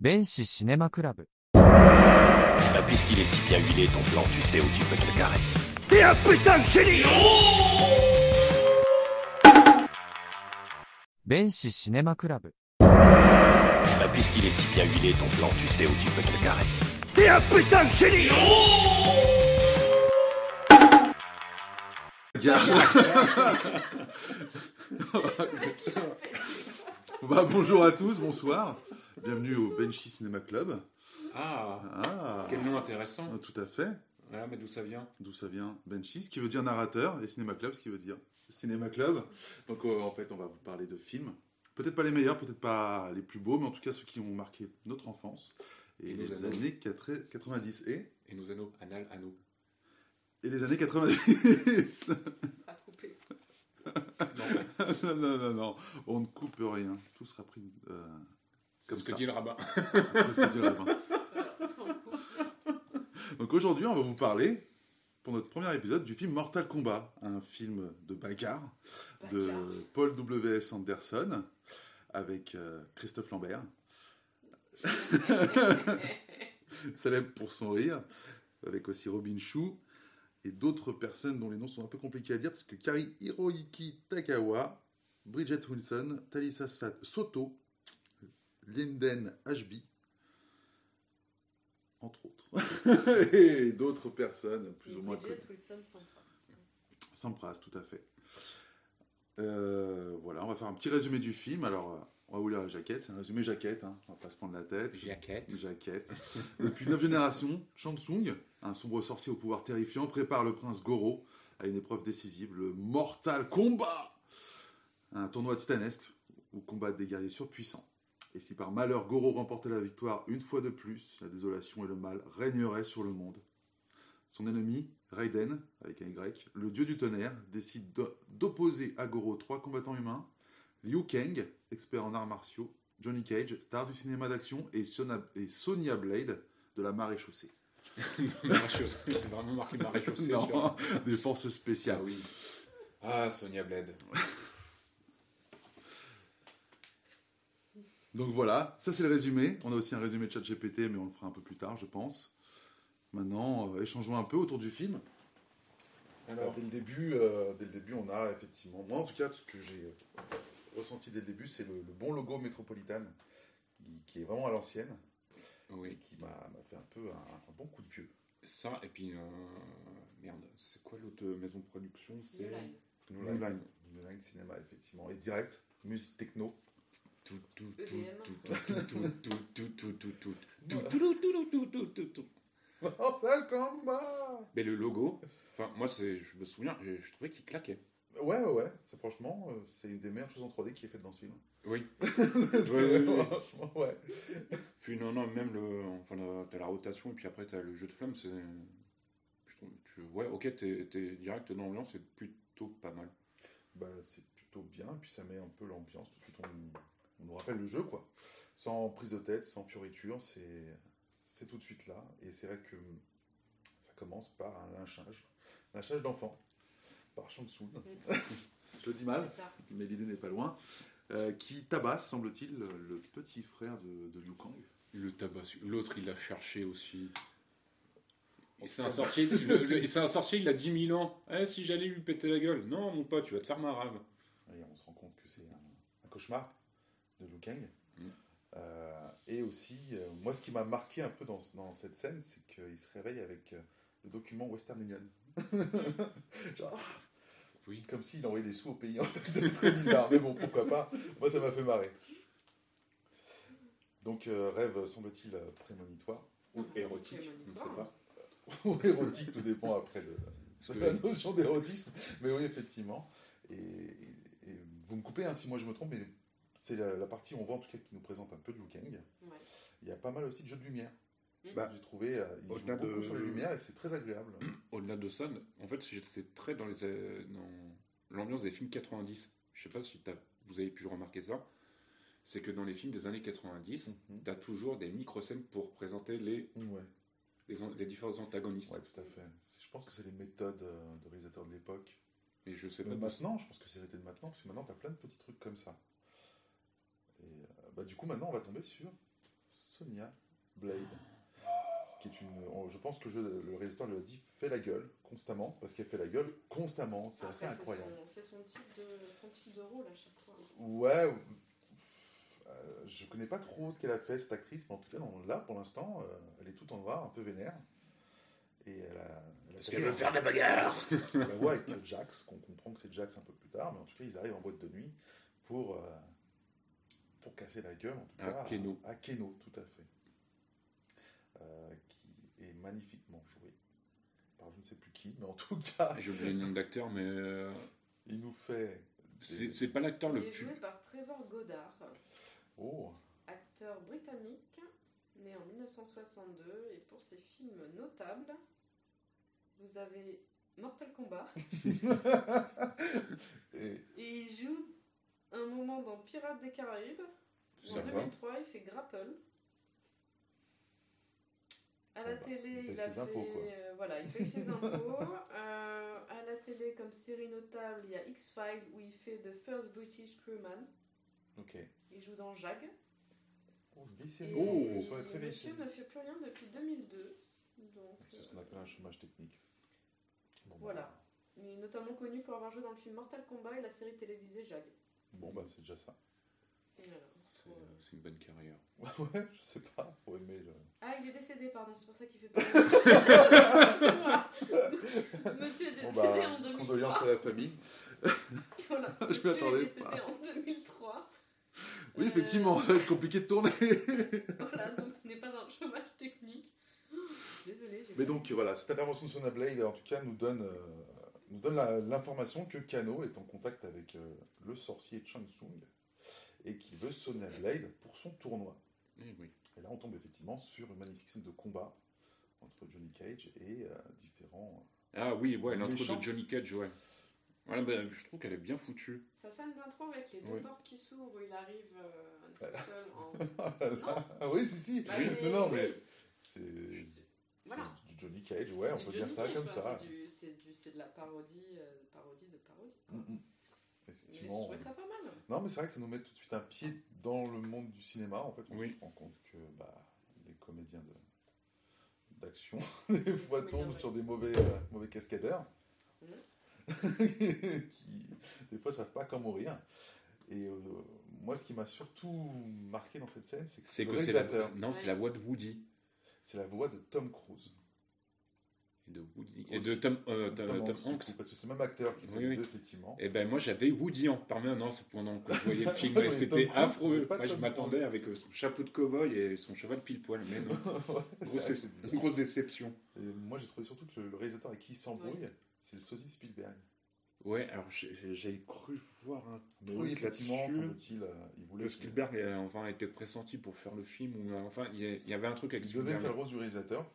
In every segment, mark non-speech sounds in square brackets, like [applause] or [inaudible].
弁士シネマクラブ Bah, Puisqu'il est si bien huilé ton plan, tu sais où tu peux te le carrer. T'es un putain de génie 弁士シネマクラブ Bah, Puisqu'il est si bien huilé ton plan, tu sais où tu peux te le carrer. T'es un putain de génie [laughs] Bah, [laughs] bonjour à tous, bonsoir. Bienvenue au Benchy Cinéma Club. Ah, Ah, quel nom intéressant. tout à fait. Ah, mais d'où ça vient? D'où ça vient? Benchy, ce qui veut dire narrateur, et Cinéma Club, ce qui veut dire Cinéma Club. Donc euh, en fait, on va vous parler de films. Peut-être pas les meilleurs, peut-être pas les plus beaux, mais en tout cas ceux qui ont marqué notre enfance et les années. années 4 90 et, Et nos anneaux, anal, anneaux. et les années 90. à couper. non, non, non, non, on ne coupe rien. Tout sera pris euh, C'est comme ce que dit le rabbin. C'est ce que dit le rabbin. [laughs] Donc aujourd'hui, on va vous parler, pour notre premier épisode, du film Mortal Kombat, un film de bagarre de Bagarre. Paul W.S. Anderson avec euh, Christophe Lambert, [laughs] célèbre pour son rire, avec aussi Robin Chou et d'autres personnes dont les noms sont un peu compliqués à dire, parce que Kari Hiroyuki Takawa, Bridget Wilson, Talisa Sa- Soto, Linden Ashby, entre autres, [laughs] et d'autres personnes plus Et ou moins Bridget connues. Sampras, tout à fait. Euh, voilà, on va faire un petit résumé du film. Alors, euh, on va vous lire la jaquette. C'est un résumé jaquette, hein. on va pas se prendre la tête. Jaquette. Jaquette. Depuis neuf générations, Shang Tsung, un sombre sorcier au pouvoir terrifiant, prépare le prince Goro à une épreuve décisive, le Mortal Kombat Un tournoi titanesque où combattent des guerriers surpuissants. Et si par malheur Goro remportait la victoire une fois de plus, la désolation et le mal régneraient sur le monde. Son ennemi, Raiden, avec un Y, le dieu du tonnerre, décide d'o- d'opposer à Goro trois combattants humains, Liu Kang, expert en arts martiaux, Johnny Cage, star du cinéma d'action, et, et Sonya Blade, de la marée chaussée. [laughs] C'est vraiment marqué maréchaussée Non, sur... des forces Ah spéciales. oui. Ah, Sonia Bled. Donc voilà, ça c'est le résumé. On a aussi un résumé de chat GPT, mais on le fera un peu plus tard, je pense. Maintenant, euh, échangeons un peu autour du film. Alors, dès, le début, euh, dès le début, on a effectivement, moi en tout cas, ce que j'ai euh, ressenti dès le début, c'est le, le bon logo Métropolitane, qui, qui est vraiment à l'ancienne, et oui. qui m'a fait un peu un, un bon coup de vieux. Ça, et puis... euh, Merde, c'est quoi l'autre maison de production? C'est... New Line. New New Line. Line. New Line Cinéma, effectivement. Et direct, musique techno. Mortal Kombat Mais le logo, enfin, moi, c'est, je me souviens, je, je trouvais qu'il claquait. Ouais, ouais, ouais, c'est franchement, euh, c'est une des meilleures choses en 3D qui est faite dans ce film. Oui. C'est Ouais, ouais, ouais. franchement, ouais. Puis non, non, même le, enfin, la- t'as la rotation et puis après t'as le jeu de flamme, c'est, je trouve, tu, ouais, ok, t'es, t'es direct dans l'ambiance, c'est plutôt pas mal. Bah, c'est plutôt bien, puis ça met un peu l'ambiance. Tout de suite, on, on nous rappelle le jeu, quoi. Sans prise de tête, sans fioriture, c'est, c'est tout de suite là. Et c'est vrai que ça commence par un lynchage. Lynchage d'enfant, par Shang Tsung. Je le dis mal, mais l'idée n'est pas loin. Euh, qui tabasse, semble-t-il, le, petit frère de, de Liu Kang. Le tabac, l'autre il l'a cherché aussi. Et c'est un sorcier, il, le- le- [laughs] c'est un sorcier, il a 10 000 ans. Eh, si j'allais lui péter la gueule. Non, mon pote, tu vas te faire ma rave. Et on se rend compte que c'est un, un cauchemar de Liu Kang. Mm. Euh, et aussi, euh, moi, ce qui m'a marqué un peu dans, dans cette scène, c'est qu'il se réveille avec euh, le document Western Union. [laughs] Genre, ah, Oui. comme s'il envoyait des sous au pays. En fait, c'est très bizarre, mais bon, pourquoi pas. Moi, ça m'a fait marrer. Donc, rêve, semble-t-il, prémonitoire. Ou érotique, je ne sais Prémonitoire. pas. Ou érotique, tout dépend après de, de la notion d'érotisme. Mais oui, effectivement. Et, et- et vous me coupez hein, si moi je me trompe, mais c'est la, la partie où on voit en tout cas qui nous présente un peu de Liu Kang. Ouais. Il y a pas mal aussi de jeux de lumière. Mhm. Bah, J'ai trouvé, euh, il joue beaucoup de- sur les lumières et c'est très agréable. [clears throat] Au-delà de ça, en fait, c'est très dans les euh, dans l'ambiance des films 90. Je sais pas si vous avez pu remarquer ça. C'est que dans les films des années 90, Mhm. tu as toujours des micro-scènes pour présenter les, Ouais, les, différents antagonistes. ouais, tout à fait. Je pense que c'est les méthodes euh, de réalisateurs de l'époque. Et je sais pas maintenant, je pense que c'est l'arrêté de maintenant, parce que maintenant, tu as plein de petits trucs comme ça. Et euh, bah, du coup, maintenant, on va tomber sur Sonia Blade. Ce qui est une, on- je pense que le, réalisateur lui a dit fait la gueule constamment parce qu'elle fait la gueule constamment. C'est assez incroyable. son- C'est son, type de, son type de rôle à chaque fois. Ouais. euh, je connais pas trop ce qu'elle a fait cette actrice, mais en tout cas là pour l'instant, euh, elle est toute en noir, un peu vénère. Et elle a. elle a Parce qu'elle veut faire de la bagarre [laughs] la voix avec Jax, qu'on comprend que c'est Jax un peu plus tard, mais en tout cas, ils arrivent en boîte de nuit pour, euh, pour casser la gueule, en tout À cas. Keno. À, Keno, tout à fait. Euh, qui est magnifiquement joué par je ne sais plus qui, mais en tout cas, J'ai oublié le nom d'acteur, mais euh, il nous fait. c'est des- c'est pas l'acteur Il le est plus. joué par Trevor Goddard, Oh, acteur britannique, né en 1962, et pour ses films notables, vous avez Mortal Kombat, [laughs] et et il joue un moment dans Pirates des Caraïbes. En Ça va. 2003, il fait Grapple. À la bah, télé, il il a ses fait. impôts, euh, voilà, il paye ses [laughs] impôts. Euh, à la télé, comme série notable, il y a X-Files où il fait The First British Crewman. ok. Il joue dans Jag. Oh, série. Oh, être très ne fait plus rien depuis 2002. Donc, C'est ce qu'on appelle un chômage technique. Bon, bah, Voilà. Il est notamment connu pour avoir joué dans le film Mortal Kombat et la série télévisée Jag. Bon, bah, c'est déjà ça. Voilà. C'est c'est une bonne carrière. [laughs] Ouais, je sais pas, faut aimer le. Ah, il est décédé, pardon, c'est pour ça qu'il fait pas. [laughs] [laughs] Monsieur est décédé Bon, bah, en 2003. condoléances à la famille. Voilà, Je m'y monsieur attendais est décédé pas. en 2003. Oui, Euh, effectivement, ça va être compliqué de tourner. Voilà, donc ce n'est pas un chômage technique. Désolé, j'ai Mais donc voilà, cette intervention de Blade, en tout cas, nous donne, euh, nous donne l'information que Kano est en contact avec euh, le sorcier Chang Tsung et qu'il veut Sonia Blade pour son tournoi. Eh oui. Et là, on tombe effectivement sur une magnifique scène de combat entre Johnny Cage et euh, différents. Ah oui, ouais, l'intro de Johnny Cage, ouais. Voilà, bah, je trouve qu'elle est bien foutue. Sa scène d'intro avec les deux Oui. portes qui s'ouvrent où il arrive euh, tout [laughs] seul en. ah oui, si, si. Bah, c'est- non, non, mais C'est- Voilà. du Johnny Cage, ouais, on peut dire ça Cage, comme ça. C'est de la parodie, euh, parodie de parodie. Mm, mm. Mais je Effectivement. trouvais ça pas mal. Non, mais c'est vrai que ça nous met tout de suite un pied dans le monde du cinéma. En fait, on Oui. se rend compte que bah, les comédiens de d'action [laughs] des fois tombent sur des mauvais euh, mauvais cascadeurs Mhm. [laughs] qui des fois savent pas comment mourir. Et euh, moi, ce qui m'a surtout marqué dans cette scène, c'est que C'est le la, non, c'est la voix de Woody. C'est la voix de Tom Cruise. Et de Woody. Et de Tom, euh, Tom, Tom Tom Hanks, coup, parce que c'est le même acteur qui faisait Oui, les oui. deux, effectivement. Et ben moi j'avais Woody en permanence pendant que je [laughs] voyais le film Ouais, c'était Tom Cruise, affreux. Moi je Tom m'attendais avec euh, son chapeau de cow-boy et son cheval pile poil, mais non. [laughs] Ouais, c'est grosse, c'est déception. Et moi, j'ai trouvé surtout que le, le réalisateur avec qui il s'embrouille, c'est le sosie Spielberg. Ouais, alors j'ai cru voir un truc oui, effectivement, là-dessus. semble-t-il, euh, il voulait Le qu'il- Spielberg a enfin été pressenti pour faire le film ou euh, enfin il y avait un truc avec Il devait faire le rôle du réalisateur,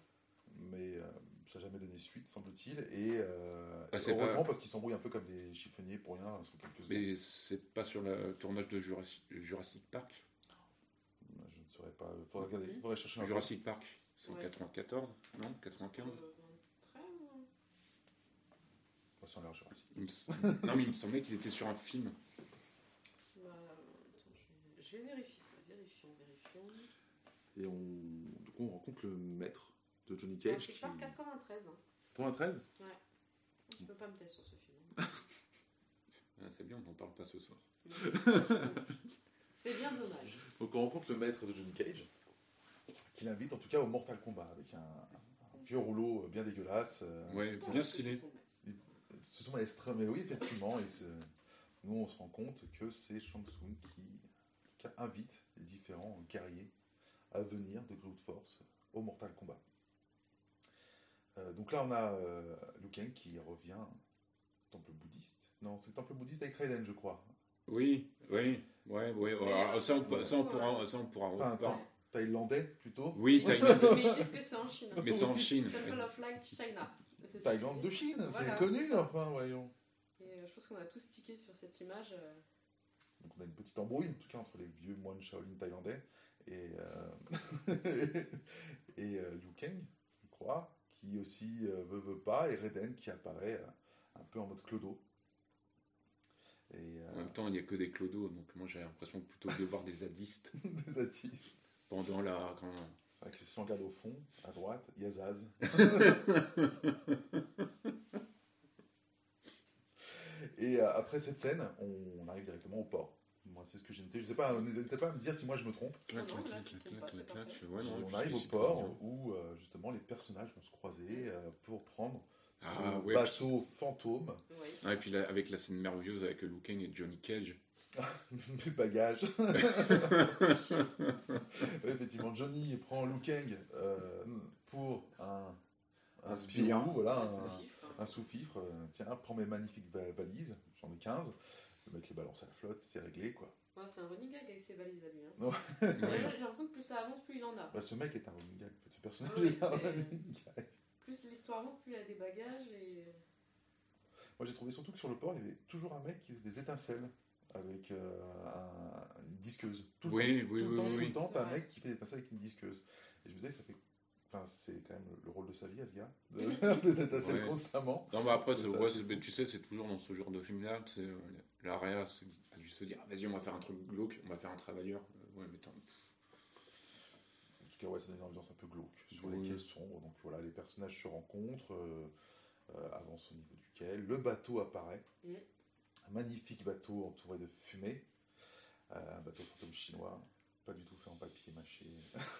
mais euh, ça n'a jamais donné suite, semble-t-il. Et euh, Ah, c'est heureusement, pas- parce qu'ils s'embrouillent un peu comme des chiffonniers pour rien sur quelques. Mais c'est pas sur le tournage de Jurassic, Jurassic Park? Je ne saurais pas. Il faudrait, regarder, faudrait chercher l'info. Jurassic Park, c'est en Ouais. 94, non 95 non, mais il me semblait qu'il était sur un film. Bah, je... vais vérifier ça. Vérifions, vérifions. Et on, rencontre le maître de Johnny bah, Cage. Ah, c'est par 93. 93 Ouais. Tu peux pas me taire sur ce film. [laughs] Ah, c'est bien, on n'en parle pas ce soir. [laughs] c'est bien dommage. Donc on rencontre le maître de Johnny Cage, qui l'invite en tout cas au Mortal Kombat avec un, vieux rouleau bien dégueulasse. Euh, ouais, euh, bien stylé. Ce sont maestres, mais oui, effectivement. et nous, on se rend compte que c'est Shang Tsung qui, en invite les différents guerriers à venir de Groot Force au Mortal Kombat. Euh, donc là, on a euh, Liu Kang qui revient au temple bouddhiste. Non, c'est le temple bouddhiste avec Raiden, je crois. Oui, oui, ouais, ouais. Alors, ça, on, peut- ça, on pourra, ça, on pourra Enfin, reparler. thaï- thaïlandais plutôt. Oui, Mais Thaïlande. mais ils disent que c'est en Chine. Mais c'est en Chine. Temple of Light China. Thaïlande de Chine, Voilà, c'est connu, enfin, voyons. Et euh, je pense qu'on a tous tiqué sur cette image. euh, Donc on a une petite embrouille, en tout cas, entre les vieux moines Shaolin thaïlandais et, euh, [laughs] et euh, Liu Kang, je crois, qui aussi euh, veut, veut pas, et Raiden qui apparaît euh, un peu en mode clodo. Et euh, En même temps, il n'y a que des clodos, donc moi j'ai l'impression plutôt de voir des zadistes [laughs] des artistes. pendant la, quand, si on regarde au fond, à droite, il y a Zaz. [laughs] Et euh, après cette scène, on, on arrive directement au port. Moi, c'est ce que j'ai noté. Je sais pas, n'hésitez pas à me dire si moi je me trompe. On arrive au port où euh, justement les personnages vont se croiser euh, pour prendre Ah, ce ouais, bateau fantôme. Ah, et puis là, avec la scène merveilleuse avec Liu Kang et Johnny Cage. [laughs] du bagage. [laughs] Ouais, effectivement, Johnny prend Liu Kang euh, pour un, un Un sbire. voilà, Un un, sous-fifre. euh, tiens, prends mes magnifiques va- valises, j'en ai 15. Le mec les balance à la flotte, c'est réglé quoi. Ouais, c'est un running gag avec ses valises à lui. Hein. J'ai l'impression que plus ça avance, plus il en a. Bah, ce mec est un running gag, ce personnage Oui, est un c'est- running gag. Plus l'histoire monte, plus il a des bagages et. Moi j'ai trouvé surtout que sur le port, il y avait toujours un mec qui faisait des étincelles avec euh, un- une disqueuse. Tout le Oui, temps, oui, tout oui, le temps, oui, tout oui. le temps, C'est t'as un mec qui fait des étincelles avec une disqueuse. Et je me disais, ça fait. Enfin, c'est quand même le rôle de sa vie à ce gars, de faire des étincelles Ouais. constamment. Non, mais après, Ça, c'est- c'est ouais, assez c'est- fou. mais tu sais, c'est toujours dans ce genre de film-là, tu sais, euh, la réa se- a dû se dire, ah, vas-y, on va faire un truc glauque, on va faire un travailleur. Euh, ouais, mais t'en- En tout cas, ouais, ça donne une ambiance un peu glauque sur Oui. les quais sombres. Donc voilà, les personnages se rencontrent, euh, euh, avancent au niveau du quai. Le bateau apparaît. Mm. Un magnifique bateau entouré de fumée. Euh, un bateau fantôme chinois. Pas du tout fait en papier mâché.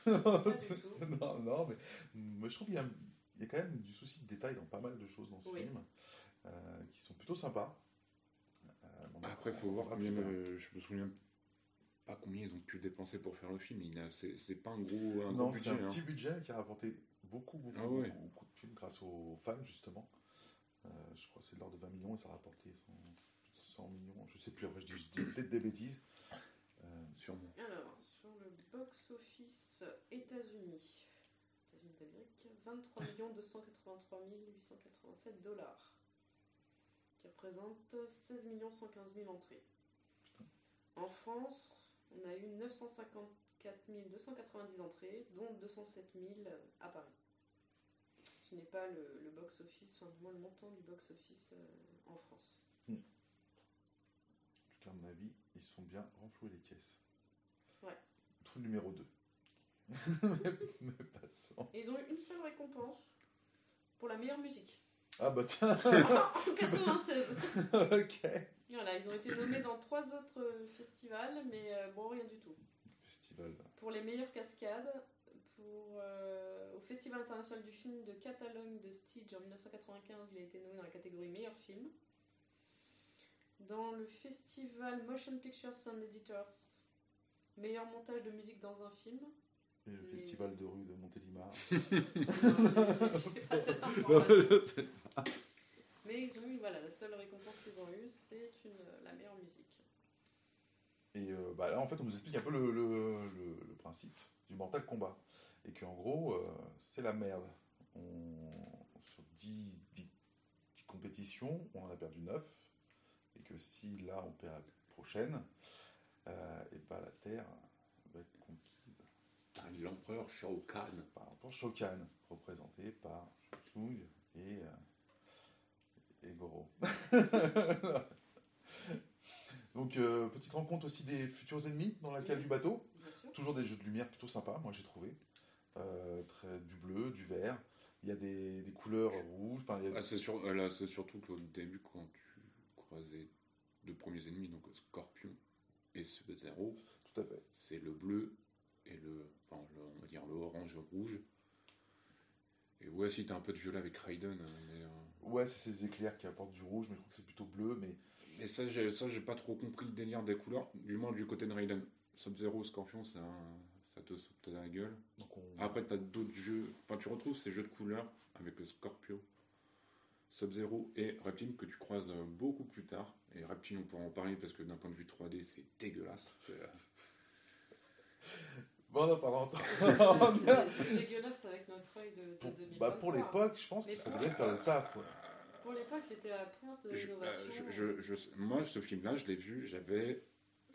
Pas du [laughs] tout. non, non, mais, mais je trouve qu'il y, a- il y a quand même du souci de détail dans pas mal de choses dans ce Oui. film euh, qui sont plutôt sympas. Euh, Après, apprend- faut voir en combien, euh, je me souviens pas combien ils ont pu dépenser pour faire le film. Il a- C'est c'est pas un gros, un Non, gros c'est budget. un hein. petit budget qui a rapporté beaucoup, beaucoup, Ah ouais. beaucoup, beaucoup de films grâce aux fans, justement. Euh, je crois que c'est de l'ordre de 20 millions et ça a rapporté 100, 100 millions. Je sais plus, après je dis, peut-être des bêtises. Euh, Sûrement. Alors, sur le box-office États-Unis, États-Unis d'Amérique, 23 283 887 dollars, qui représente 16 115 000 entrées. En France, on a eu 954 290 entrées, dont 207 000 à Paris. Ce n'est pas le, le box-office, enfin, du moins le montant du box-office euh, en France. en tout cas, à mon avis, ils sont bien renfloués les caisses. Ouais. Trou numéro 2. Mais passons. Et ils ont eu une seule récompense pour la meilleure musique. Ah bah tiens, [laughs] en [laughs] 96. ok. Voilà, ils ont été nommés dans trois autres euh, festivals, mais euh, bon, rien du tout. Festival. Pour les meilleures cascades, pour, euh, au Festival international du film de Catalogne de Stige en 1995, il a été nommé dans la catégorie meilleur film. Dans le festival Motion Picture Sound Editors, meilleur montage de musique dans un film. Et le festival de rue de Montélimar. [laughs] Non, j'ai- j'ai pas cette non, information. je sais pas. Mais ils ont eu, voilà, la seule récompense qu'ils ont eue, c'est une, la meilleure musique. Et euh, bah là, en fait, on nous explique un peu le, le- le- le principe du Mortal Kombat. Et qu'en gros, euh, c'est la merde. On, sur 10, 10 10 compétitions, on en a perdu 9. Et que si là, on perd la prochaine, euh, et bah, la Terre va être conquise L'empereur Shao Kahn. par l'empereur Shokan, représenté par Chung et, euh, et Goro. [laughs] Donc, euh, petite rencontre aussi des futurs ennemis dans la cale du bateau. Toujours des jeux de lumière plutôt sympas, moi j'ai trouvé. Euh, très, du bleu, du vert. Il y a des, des couleurs rouges. Enfin, a- Ah, c'est sur- euh, c'est surtout qu'au début, quand tu croisais deux premiers ennemis, donc Scorpion et Sub-Zero, Tout à fait. c'est le bleu et le, enfin, le- on va dire le orange-rouge. Et ouais, si t'as un peu de violet avec Raiden, mais, euh, Ouais, c'est ces éclairs qui apportent du rouge, mais je crois que c'est plutôt bleu. Mais mais ça, j'ai, ça, j'ai pas trop compris le délire des couleurs, du moins du côté de Raiden. Sub-Zero, Scorpion, ça, ça te saute dans la gueule. donc on... Après, t'as d'autres jeux, enfin, tu retrouves ces jeux de couleurs avec le Scorpio, Sub-Zero et Reptile que tu croises euh, beaucoup plus tard. Et Reptile, on pourra en parler parce que d'un point de vue 3D, c'est dégueulasse. [laughs] Euh, Bon, en parlant [laughs] C'est [laughs] c'est dégueulasse avec notre œil de, de pour, 2023. bah, pour l'époque, je pense Mais que ça pour- devait faire le taf. ouais. Pour l'époque, j'étais à la pointe de je- l'innovation. euh, je- je- je- moi, ce film-là, je l'ai vu, j'avais,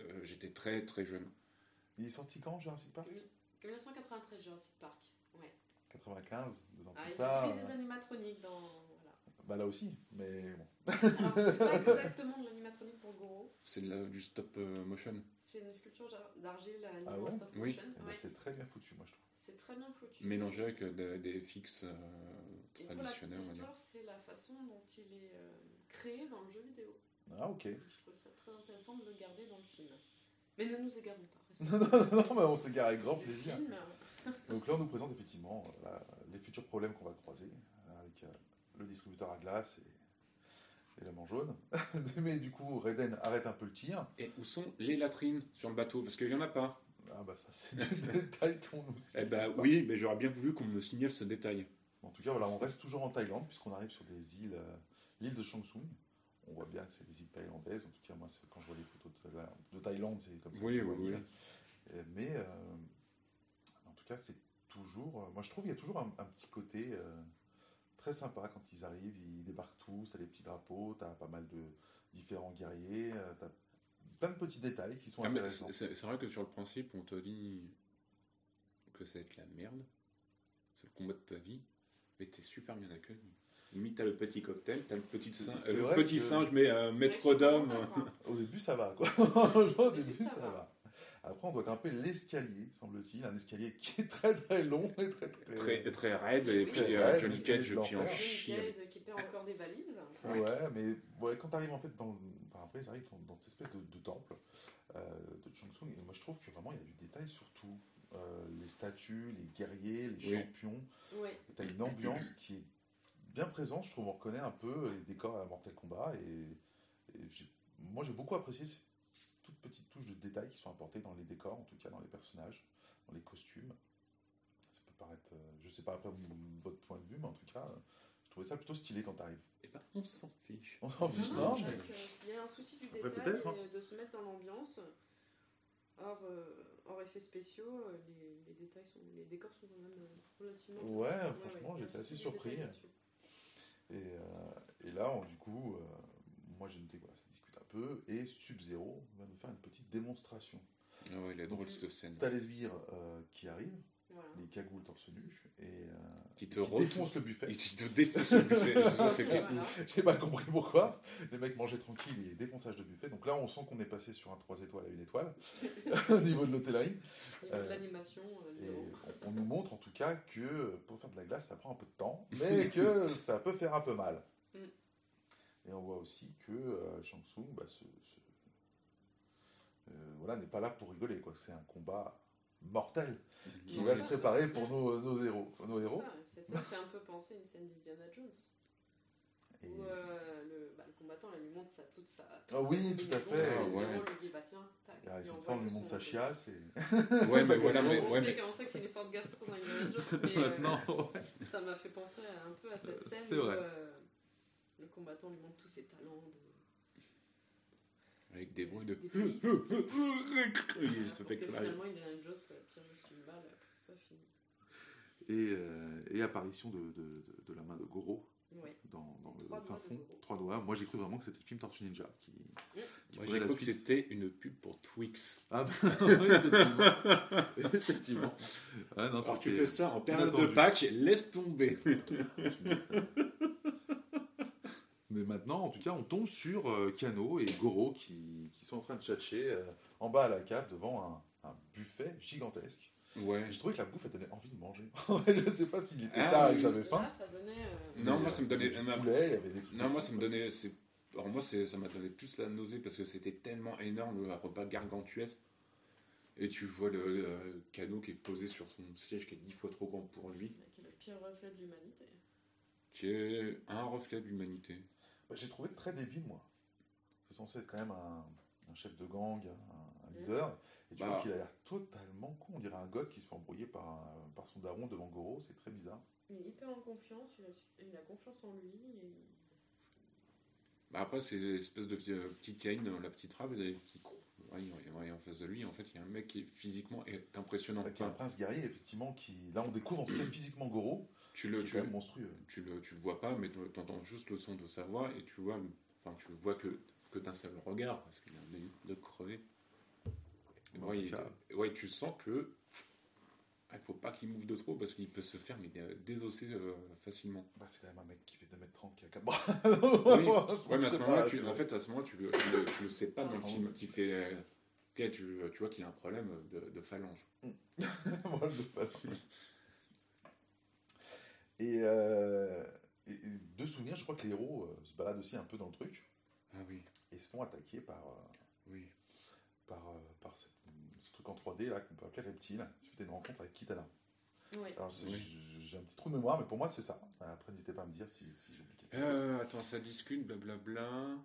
euh, j'étais très très jeune. Il est sorti quand, Jurassic Park? 1993, Jurassic Park. Ouais. 95, deux ans Ah, plus ils tard. utilisent des animatroniques dans. Bah là aussi, mais bon. Alors, [laughs] c'est pas exactement de l'animatronique pour Goro. C'est de la- du stop euh, motion. C'est une sculpture d'argile animée Ah ouais stop Oui. motion. Eh ben, Ouais. c'est très bien foutu, moi je trouve. C'est très bien foutu. Mélangé avec euh, des, des fixes euh, Et pour la petite traditionnels, on va dire. histoire, c'est la façon dont il est euh, créé dans le jeu vidéo. Ah, ok. Je trouve ça très intéressant de le garder dans le film. Mais ne nous égarons pas. [laughs] non, non, non, mais on s'égare avec grand plaisir. film. Donc là, on nous présente effectivement euh, la- les futurs problèmes qu'on va croiser euh, avec euh, le distributeur à glace et, et le jaune. [laughs] Mais du coup, Raiden arrête un peu le tir. Et où sont les latrines sur le bateau? Parce qu'il n'y en a pas. Ah bah ça, c'est des [laughs] détails qu'on nous Eh ben signale pas. oui, mais j'aurais bien voulu qu'on me signale ce détail. En tout cas, voilà, on reste toujours en Thaïlande puisqu'on arrive sur des îles, euh, l'île de Changsung. On voit bien que c'est des îles thaïlandaises. En tout cas, moi, quand je vois les photos de, de Thaïlande, c'est comme ça. Oui, oui, oui. Euh, Mais euh, en tout cas, c'est toujours. euh, moi, je trouve qu'il y a toujours un, un petit côté euh, très sympa quand ils arrivent. Ils débarquent tous. T'as des petits drapeaux. T'as pas mal de différents guerriers. euh, T'as plein de petits détails qui sont Ah, intéressants. c'est vrai que sur le principe, on te dit que ça va être la merde. C'est le combat de ta vie. Mais t'es super bien accueilli. Limite, t'as le petit cocktail, t'as le petit, singe, euh, le petit que- singe, mais euh, maître d'homme. Au début, ça va, quoi. Au [laughs] début, début, ça, ça va. va. Après, on doit grimper l'escalier, semble-t-il. Un escalier [laughs] qui est très très long et très très. Très, très raide, et Oui. puis Très euh, raide, Johnny Cage, puis en l'enfer. Johnny chien. Cage qui perd encore des valises. Ouais, mais ouais, quand tu arrives en fait dans. Enfin, après, ils arrivent dans, dans cette espèce de, de temple euh, de Changsung. Et moi, je trouve que vraiment, il y a du détail sur tout. Euh, les statues, les guerriers, les Oui. champions. Ouais. Tu as une ambiance qui est bien présente. Je trouve on reconnaît un peu les décors à Mortal Kombat. Et, moi, j'ai beaucoup apprécié toutes petites touches de détails qui sont apportées dans les décors, en tout cas dans les personnages, dans les costumes. Ça peut paraître. euh, je sais pas après votre point de vue, mais en tout cas, euh, je trouvais ça plutôt stylé quand tu arrives. Et ben, on s'en fiche. On s'en fiche, Non, mais- qu'il y a un souci du Après, détail hein. et de se mettre dans l'ambiance. Hors, euh, hors effets spéciaux, euh, les, les détails sont, les décors sont quand même euh, relativement. Ouais, ouais, franchement, il j'étais assez surpris. Et, euh, et là, on- du coup, euh, moi j'ai noté voilà, ça discute un peu. Et Sub-Zero va nous faire une petite démonstration. Ah ouais, il est drôle cette scène. T'as les sbires euh, qui arrivent, Voilà. les cagoules torse nu, et euh, Qui te qui défoncent le buffet. [laughs] Il te défonce le buffet. [laughs] J'ai pas compris pourquoi. Les mecs mangeaient tranquille et défonçage de buffet. Donc là, on sent qu'on est passé sur un 3 étoiles à une étoile [laughs] au niveau de l'hôtellerie. Euh, l'animation, euh, on, on nous montre en tout cas que pour faire de la glace, ça prend un peu de temps, mais que ça peut faire un peu mal. Et on voit aussi que euh, Shang Tsung bah, se- se- euh, voilà, n'est pas là pour rigoler. quoi. C'est un combat mortel qui Ouais. va se préparer pour nos, nos héros. Nos héros. Ça, cette scène fait un peu penser à une scène d'Indiana Jones. Et- Où euh, le, bah, le combattant là, lui montre sa, toute sa. Ah oui, tout à fait. Et Ah, ouais. lui dit bah tiens, tac. Ah, on le lui montre sa chiasse. Et... [laughs] Ouais, mais Ça voilà, mais, on, ouais, sait mais que, on sait que c'est une histoire de gastro dans Indiana [laughs] Jones, mais euh, Maintenant, ouais. ça m'a fait penser un peu à cette scène c'est où vrai. euh, le combattant lui montre tous ses talents de. avec des bruits de. Des. [laughs] Il se Pour que finalement Indiana Jones euh, tire juste une balle pour que ce soit fini. Et, euh, et apparition de, de, de- de la main de Goro Ouais. dans, dans le fin fond. Trois doigts. Moi, j'ai cru vraiment que c'était le film Tortue Ninja qui. qui Moi, prenait j'ai cru que c'était une pub pour Twix. Ah, bah, [laughs] oui, effectivement. effectivement. Ah, non, Alors, tu fais ça en période de. Pâques, laisse tomber. Mais maintenant, en tout cas, on tombe sur euh, Kano et Goro qui, qui sont en train de tchatcher euh, en bas à la cave devant un, un buffet gigantesque. Ouais. Et je trouvais que la bouffe, elle donnait envie de manger. [laughs] je sais pas s'il était Ah, tard et que j'avais faim. Là, ça donnait. euh, Non, moi, ça me euh, donnait- il y avait ma- Du poulet, il y avait des trucs. Non, moi, ça me donnait. Alors, moi, ça m'a donné plus la nausée parce que c'était tellement énorme, le repas gargantuesque. Et tu vois le, le canot qui est posé sur son siège qui est dix fois trop grand pour lui, qui est le pire reflet de l'humanité. qui est un reflet de l'humanité. Bah, J'ai trouvé très débile, moi. C'est censé être quand même un, un chef de gang, un, un Mm. leader. Et tu Bah. vois qu'il a l'air totalement con. On dirait un gosse qui se fait embrouiller par, un- par son daron devant Goro. C'est très bizarre. Il est hyper en confiance, il a, su- il a confiance en lui. Et... Bah, après, c'est l'espèce de petit, euh, petit Kane, la petite rave qui court. Ouais, ouais, ouais, en face de lui, en fait, il y a un mec qui physiquement est impressionnant. Avec un Enfin, prince guerrier, effectivement, qui. Là, on découvre en tout cas physiquement Goro, tu le, tu, monstrueux. tu le, tu le vois pas, mais tu entends juste le son de sa voix et tu vois, enfin, tu le vois que, que d'un seul regard parce qu'il a un œil de crevé. En ouais, il- ouais, tu sens que ah, il faut pas qu'il mouve de trop parce qu'il peut se faire mais, euh, désosser euh, facilement. Bah, c'est quand même un mec qui fait 2m30 qui a 4 bras. Oui. [laughs] Ouais, mais à ce moment-là, tu, en fait, à ce moment-là, tu le, tu le, tu le sais pas dans le Ah, film qui fait. euh, ok, tu, tu vois qu'il a un problème de, de phalange. [laughs] Moi, [laughs] Euh, et, de souvenir, je crois que les héros euh, se baladent aussi un peu dans le truc. Ah oui. Et se font attaquer par. Euh, par, par ce truc en 3D là qu'on peut appeler Reptile, suite à une rencontre avec Kitana. Oui. Alors, j'ai un petit trou de mémoire, mais pour moi, c'est ça. Après, n'hésitez pas à me dire si, si j'ai oublié. attends, ça discute, blablabla.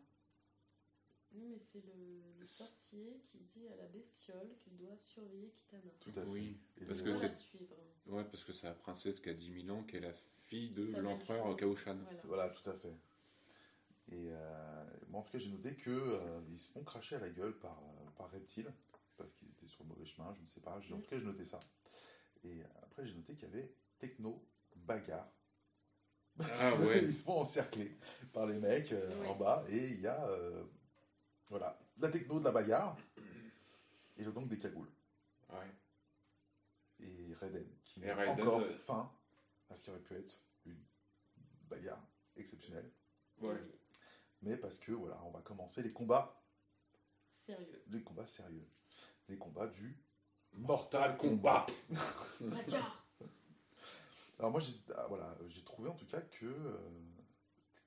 Oui, mais c'est le, le sorcier qui dit à la bestiole qu'il doit surveiller Kitana. Tout à fait. Oui, Et parce que c'est suivre. ouais, parce que c'est la princesse qui a 10 000 ans, qui est la fille de l'empereur. Kaoshan. Voilà. Voilà, tout à fait. Et euh, moi, en tout cas, j'ai noté que euh, ils se font cracher à la gueule par, euh, par Reptile, parce qu'ils étaient sur le mauvais chemin, je ne sais pas. J'ai- En Mm. tout cas, j'ai noté ça. Et euh, après, j'ai noté qu'il y avait techno, bagarre. Ah ouais. [laughs] ils se font encercler par les mecs euh, Ouais. en bas, et il y a euh, voilà, la techno de la bagarre, et le gang des cagoules. Ouais. Et Raiden, qui Et met Raiden, encore euh, fin à ce qui aurait pu être une bagarre exceptionnelle. Ouais. Mais parce que voilà, on va commencer les combats, Sérieux. les combats sérieux, les combats du Mortal Kombat. Bagarre [laughs] Alors moi, j'ai ah, voilà, j'ai trouvé en tout cas que euh,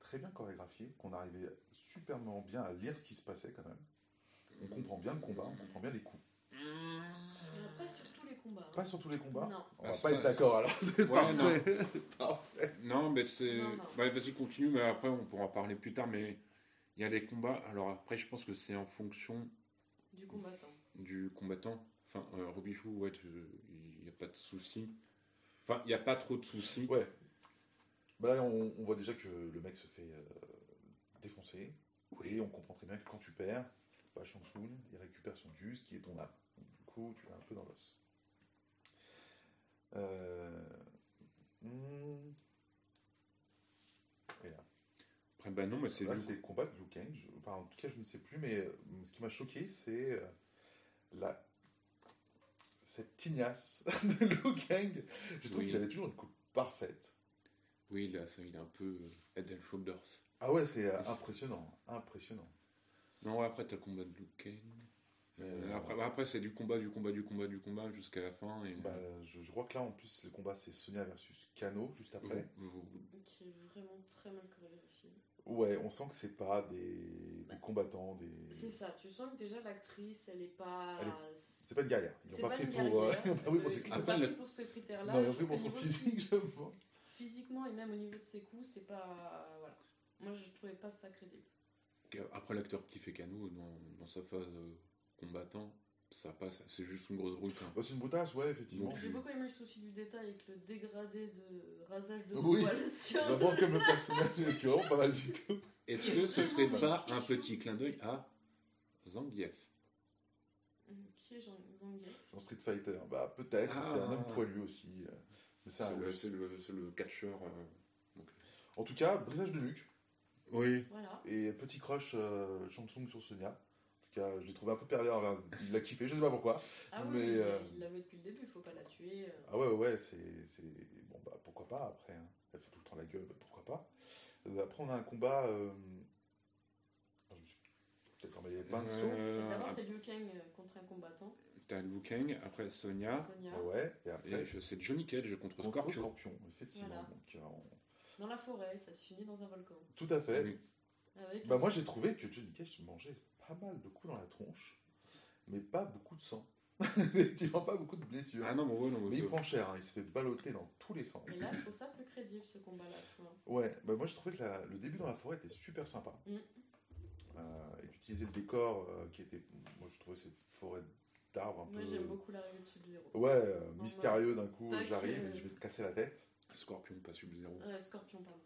très bien chorégraphié, qu'on arrivait superment bien à lire ce qui se passait quand même. On comprend bien le combat, on comprend bien les coups. Euh, Pas sur tous les combats. hein. Pas sur tous les combats. Non. On Ah, va ça, pas être d'accord alors. [laughs] C'est Ouais, parfait. [laughs] parfait. Non, mais c'est. Non, non. Vas-y, continue, mais après, on pourra parler plus tard. Mais il y a des combats. Alors après, je pense que c'est en fonction Du combattant. du combattant. Enfin, euh, Robichou, ouais, il n'y a pas de souci. Enfin, il n'y a pas trop de soucis. Ouais. Bah là, on, on voit déjà que le mec se fait euh, défoncer. Et on comprend très bien que quand tu perds, bah, Shang Tsung, il récupère son dieu, qui est ton âme. Donc, du coup, tu l'as un peu dans l'os. Euh... hmm. Et là, Après, bah non, mais c'est là, du c'est le combat de Liu Kang. Je- Enfin, en tout cas, je ne sais plus, mais euh, ce qui m'a choqué, c'est la... cette tignasse [laughs] de Liu Kang. Je trouve Oui. qu'il avait toujours une coupe parfaite. Oui, là, ça, il est un peu euh, head and shoulders. Ah ouais, c'est euh, impressionnant, impressionnant. Non, ouais, après, t'as le combat de Liu Kang. Euh, après, bah, après c'est du combat, du combat, du combat, du combat jusqu'à la fin. Et, Bah, je, je crois que là, en plus, le combat, c'est Sonia versus Kano, juste après. Qui est vraiment très mal chorégraphié. Ouais, on sent que c'est pas des, des combattants, des... C'est ça, tu sens que déjà l'actrice, elle est pas. C'est pas une guerrière. Ils C'est l'ont pas pas pris une pour... euh, guerrière. [laughs] ils l'ont pas pris pour Euh, pas pris ce critère-là. Non, ils je ont pris pour son physique, phys- je pense. Physiquement et même au niveau de ses coups, c'est pas. Voilà. Moi, je trouvais pas ça crédible. Après, l'acteur qui fait Kano dans, dans sa phase euh, combattant, ça passe. C'est juste une grosse brute. hein. Bah, c'est une boutasse, ouais, effectivement. J'ai beaucoup aimé le souci du détail avec le dégradé de rasage de Oui. poils sur. Vraiment comme le personnage, ce qui est vraiment pas mal du tout. Est-ce que ce serait pas un petit clin d'œil à Zangief? Qui est Jean Zangief Dans Street Fighter, bah peut-être, Ah. c'est un homme poilu aussi. Euh, C'est le, le, catcheur. euh. En tout cas, brisage de nuque. Oui. Voilà. Et petit crush euh, sur Sonia. En tout cas, je l'ai trouvé un peu pervers. envers- Il l'a kiffé, je sais pas pourquoi. Ah oui, Mais, euh, il l'avait depuis le début, faut pas la tuer. euh. Ah ouais, ouais, ouais, c'est. c'est- Bon, bah pourquoi pas après. hein. Elle fait tout le temps la gueule, bah, pourquoi pas. Euh, Après, on a un combat. euh, Je me suis peut-être emmêlé les pinceaux. Euh, D'abord, c'est Liu Kang euh, contre un combattant. T'as Liu Kang, après Sonia, Sonia. Ouais, et après. c'est Johnny Cage contre contre Scorpio. Scorpion, effectivement. Voilà. Donc, euh, on- Dans la forêt, ça se finit dans un volcan. Tout à fait. Oui. Bah un- moi j'ai trouvé que Johnny Cage mangeait pas mal de coups dans la tronche, mais pas beaucoup de sang. [laughs] Effectivement pas beaucoup de blessures. Ah non, mais ouais, non, mais mais il prend cher, hein, il se fait balloter dans tous les sens. Et là, je trouve ça plus crédible ce combat-là. Ouais, bah moi je trouvais que la- le début dans la forêt était super sympa. Mm. Euh, et d'utiliser le décor euh, qui était... Moi je trouvais cette forêt d'arbres un Moi, peu... j'aime beaucoup l'arrivée de Sub-Zero. Ouais, euh, mystérieux d'un coup, j'arrive et je vais te casser la tête. Scorpion, pas Sub-Zero. Euh, Scorpion, pardon.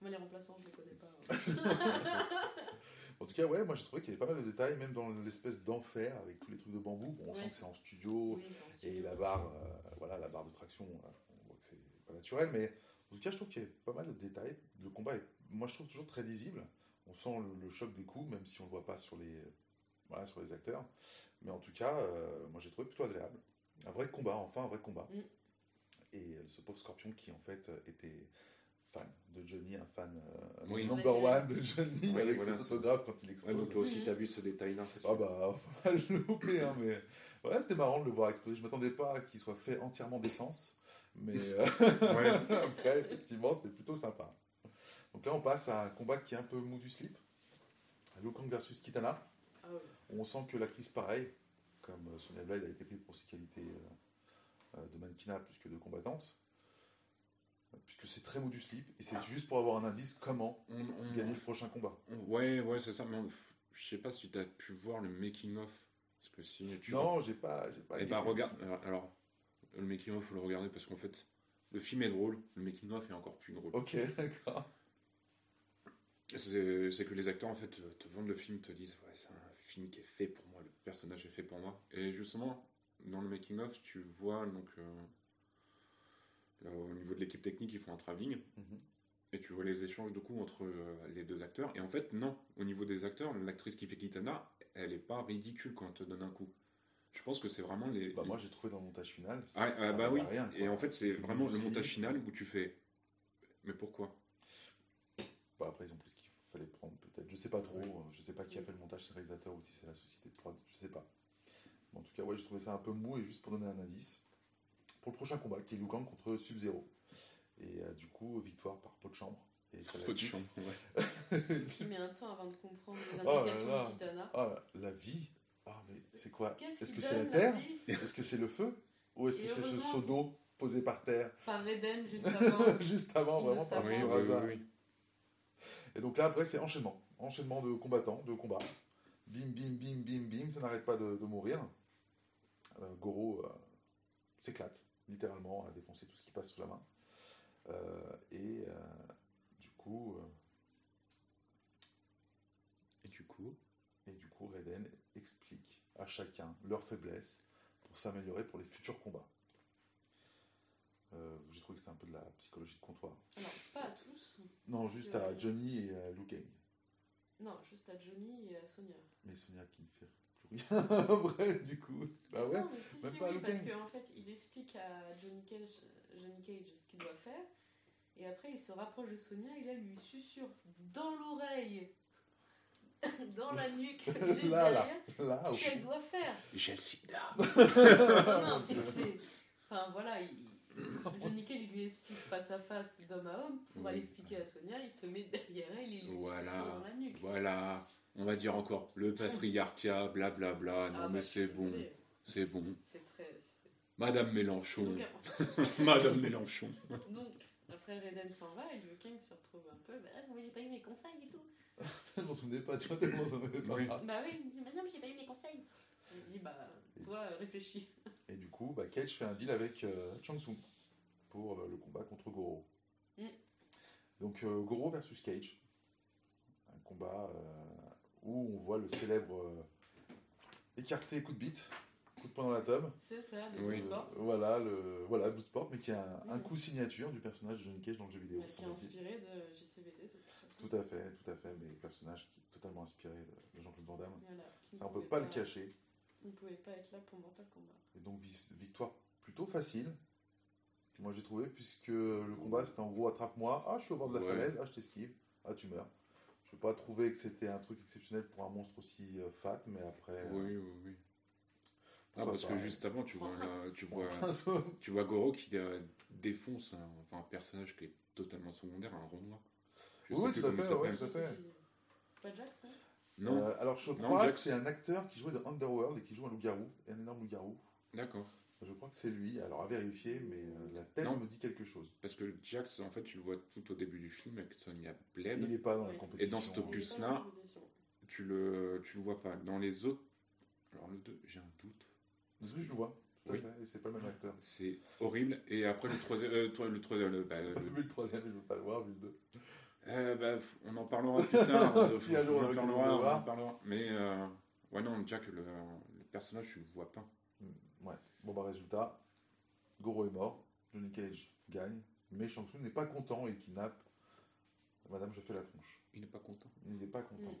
Moi, les remplaçants, je les connais pas. hein. [laughs] En tout cas, ouais, moi j'ai trouvé qu'il y avait pas mal de détails, même dans l'espèce d'enfer avec tous les trucs de bambou. Bon, on sent que c'est en studio, Oui, Et la barre, euh, voilà, la barre de traction, euh, on voit que c'est pas naturel, mais en tout cas, je trouve qu'il y a pas mal de détails. Le combat est, moi, je trouve toujours très lisible. On sent le, le choc des coups, même si on le voit pas sur les, voilà, sur les acteurs. Mais en tout cas, euh, moi, j'ai trouvé plutôt agréable. Un vrai combat, enfin, un vrai combat. Mm. Et euh, ce pauvre Scorpion qui, en fait, euh, était fan de Johnny, un fan euh, Oui. number Ouais. one de Johnny, Oui, avec voilà, cet c'est- autographe quand il Ouais, explose. donc toi aussi, t'as vu ce détail-là, c'est Ah bah, [laughs] pas mal loupé, hein, mais ouais, c'était marrant de le voir exploser. Je m'attendais pas qu'il soit fait entièrement d'essence, mais euh, [laughs] Ouais. [laughs] après, effectivement, c'était plutôt sympa. Donc là, on passe à un combat qui est un peu mou du slip. Liu Kang versus Kitana. Ah ouais. On sent que l'actrice, pareil, comme euh, Sonya Blade a été prise pour ses qualités euh, euh, de mannequinat plus que de combattante, puisque c'est très mou du slip, et c'est juste pour avoir un indice comment On- on- gagner le prochain combat. on- ouais, ouais, c'est ça. Mais je sais pas si tu as pu voir le making of. Parce que si tu non, j'ai pas, pas. Eh ben regarde, alors, alors, le making of faut le regarder parce qu'en fait le film est drôle, le making of est encore plus drôle. Ok, [laughs] d'accord. C'est que les acteurs en fait te, te vendent le film, te disent ouais c'est un film qui est fait pour moi, le personnage est fait pour moi. Et justement dans le making of tu vois donc euh, là, au niveau de l'équipe technique ils font un travelling Mhm. et tu vois les échanges de coups entre euh, les deux acteurs. Et en fait non, au niveau des acteurs, l'actrice qui fait Kitana, elle est pas ridicule quand elle te donne un coup. Je pense que c'est vraiment les, Bah, moi, j'ai trouvé dans le montage final. Ah, ça ah, bah oui. rien, et en fait, c'est vraiment le montage final où tu fais. Mais pourquoi? Bah, après, ils ont pris ce qu'il fallait prendre, peut-être. Je sais pas trop. euh, Je sais pas qui a fait le montage, c'est le réalisateur ou si c'est la société de prod. Je sais pas. Mais en tout cas, ouais, j'ai trouvé ça un peu mou et juste pour donner un indice. Pour le prochain combat, qui est Liu Kang contre Sub-Zero. Et euh, du coup, victoire par pot de chambre. Et ça Peu de chance, ouais. [laughs] Qui met un temps avant de comprendre les Oh là indications là. de Kitana. Ah, la vie Ah, mais c'est quoi Est-ce que c'est la terre Est-ce que c'est le feu Ou est-ce que c'est ce seau d'eau posé par terre Par Eden juste [laughs] avant. Juste avant, vraiment, par Oui, oui, oui, hasard. oui. Et donc là, après, c'est enchaînement. Enchaînement de combattants, de combats. Bim, bim, bim, bim, bim, ça n'arrête pas de, de mourir. Euh, Goro euh, s'éclate, littéralement, à défoncer tout ce qui passe sous la main. Euh, et du coup, Et du coup et du coup, Raiden explique à chacun leurs faiblesses pour s'améliorer pour les futurs combats. Euh, J'ai trouvé que c'était un peu de la psychologie de comptoir. Alors, pas à tous. Non, juste que- à Johnny et à Kang. Non, juste à Johnny et à Sonia. Mais Sonia qui ne fait plus rien après, du coup. Bah ouais. Non, mais si, même si, pas oui, parce qu'en fait, il explique à Johnny Cage, Johnny Cage ce qu'il doit faire. Et après, il se rapproche de Sonia et là, il lui susurre dans l'oreille, [laughs] dans la nuque, [laughs] juste Là, là. derrière, Là, au ce qu'elle doit faire. J'ai le sida non, non, mais c'est. Enfin, voilà, il- Johnny Cage, il lui explique face à face, d'homme à homme, pour Oui. aller expliquer à Sonia, il se met derrière elle, il lui Voilà, dans la nuque. voilà. On va dire encore le patriarcat, blablabla. Non, Ah, mais bah, c'est je suis bon, c'est bon. C'est très. c'est- Madame Mélenchon, Donc, [laughs] Madame Mélenchon. Donc, après Raiden s'en va et Liu Kang se retrouve un peu. Bah, moi j'ai pas eu mes conseils et tout. [laughs] Je m'en souvenais pas, tu vois, tellement j'en avais pas. Oui. Bah oui, il dit, Madame, j'ai pas eu mes conseils. Il dit, bah, toi, réfléchis. Et du coup, bah, Cage fait un deal avec euh, Chang Tsung pour euh, le combat contre Goro. Mm. Donc euh, Goro versus Cage. Un combat euh, où on voit le célèbre euh, écarté coup de bite, coup de poing dans la tube. C'est ça, le Oui. sport. Voilà, le, voilà, Bloodsport, mais qui est un, un Mm. coup signature du personnage de Johnny Cage dans le jeu vidéo. qui est inspiré de JCVD. Tout à fait, tout à fait, mais personnage qui est totalement inspiré de, de Jean-Claude Van Damme. Voilà, ne Ça, on peut pouvait pas le cacher. Il ne pouvait pas être là pour Mortal Kombat. Et donc vi- victoire plutôt facile, que moi j'ai trouvé, puisque le combat c'était en gros attrape-moi, ah je suis au bord de la Ouais. falaise, ah je t'esquive, ah tu meurs. Je n'ai pas trouvé que c'était un truc exceptionnel pour un monstre aussi euh, fat, mais après... euh, Oui, oui, oui. Ah, parce que juste avant, tu vois, là, tu vois, tu vois Goro qui euh, défonce un, enfin, un personnage qui est totalement secondaire, un Renoir. Oui, tout à fait, ouais, tout à fait. Pas Jax, hein Non, euh, alors je Non, crois Jax. que c'est un acteur qui jouait dans Underworld et qui joue un loup-garou, un énorme loup-garou. d'accord. Je crois que c'est lui, alors à vérifier, mais euh, la tête Non. me dit quelque chose. Parce que Jax, en fait, tu le vois tout au début du film avec Sonia Blade. Il n'est pas dans la compétition. Et dans cet Il est opus pas dans là, la compétition. Tu le, tu le vois pas. Dans les autres. Alors, le 2, j'ai un doute. Parce que je le vois, tout à Oui. fait, et c'est pas le même acteur. C'est horrible. Et après, le troisième. euh, le troisième. le- bah, [laughs] le- troisième, je veux pas le voir, vu le deux. Euh, bah, f- on en parlera plus tard. [laughs] euh, Si un jour on en parlera, le on en voir. parlera. Mais euh, ouais, non, Jack, le, le personnage, tu le vois pas. Hmm, Ouais. Bon bah résultat, Goro est mort, Johnny Cage gagne, mais Shang Tsung n'est pas content et kidnappe Madame je fais la tronche. Il n'est pas content. Il n'est pas content. Mm.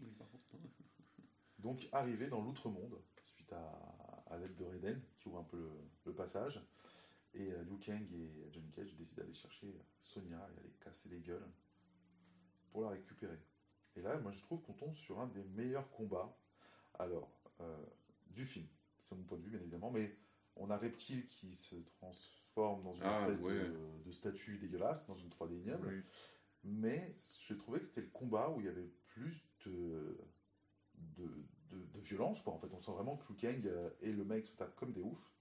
Il n'est pas content. [laughs] Donc arrivé dans l'outre-monde, suite à, à l'aide de Raiden, qui ouvre un peu le, le passage, et euh, Liu Kang et Johnny Cage décident d'aller chercher Sonia et aller casser les gueules pour la récupérer. Et là, moi je trouve qu'on tombe sur un des meilleurs combats, alors, euh, du film. C'est mon point de vue, bien évidemment, mais on a Reptile qui se transforme dans une Ah, espèce ouais. de, de statue dégueulasse, dans une 3D ignoble. Oui. mais j'ai trouvé que c'était le combat où il y avait plus de, de, de- de violence. Quoi. En fait, on sent vraiment que Liu Kang euh, et le mec se tapent comme des oufs.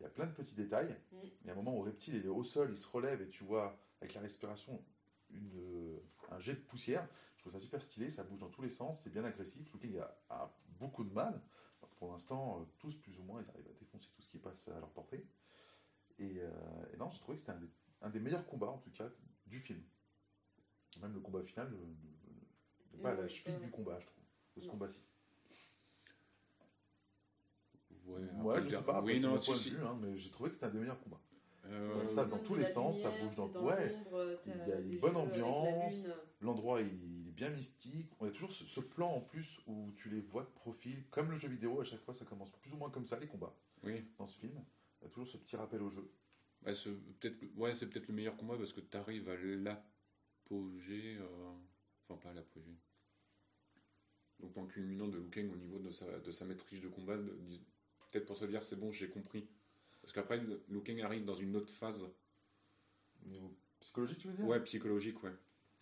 Il y a plein de petits détails. Mm. Il y a un moment où Reptile il est au sol, il se relève et tu vois, avec la respiration, une, euh, un jet de poussière. Je trouve ça super stylé, ça bouge dans tous les sens, c'est bien agressif. Liu Kang a, a beaucoup de mal. Alors, pour l'instant, euh, tous plus ou moins, ils arrivent à défoncer tout ce qui passe à leur portée. Et, euh, et non, j'ai trouvé que c'était un, des- un des meilleurs combats, en tout cas, du film. Même le combat final n'est pas la cheville du combat, je trouve, de ce combat-ci. Ouais, je sais pas, Oui, c'est mon si, point de si. vue, hein, mais j'ai trouvé que c'était un des meilleurs combats. Euh, Ça se tape dans tous les sens, ça bouge dans- c'est ouais. l'ombre, Il y a une bonne ambiance. L'endroit il est bien mystique. On a toujours ce, ce plan en plus où tu les vois de profil, comme le jeu vidéo. À chaque fois, ça commence plus ou moins comme ça les combats Oui. dans ce film. Il y a toujours ce petit rappel au jeu. Bah, peut-être, que- ouais, c'est peut-être le meilleur combat parce que tu arrives à l'apogée. euh, Enfin, pas à l'apogée. Donc, en culminant de Liu Kang au niveau de sa, de sa maîtrise de combat, de- peut-être pour se dire c'est bon, j'ai compris. Parce qu'après, Kang arrive dans une autre phase. Au niveau psychologique, tu veux dire? Ouais, psychologique, ouais.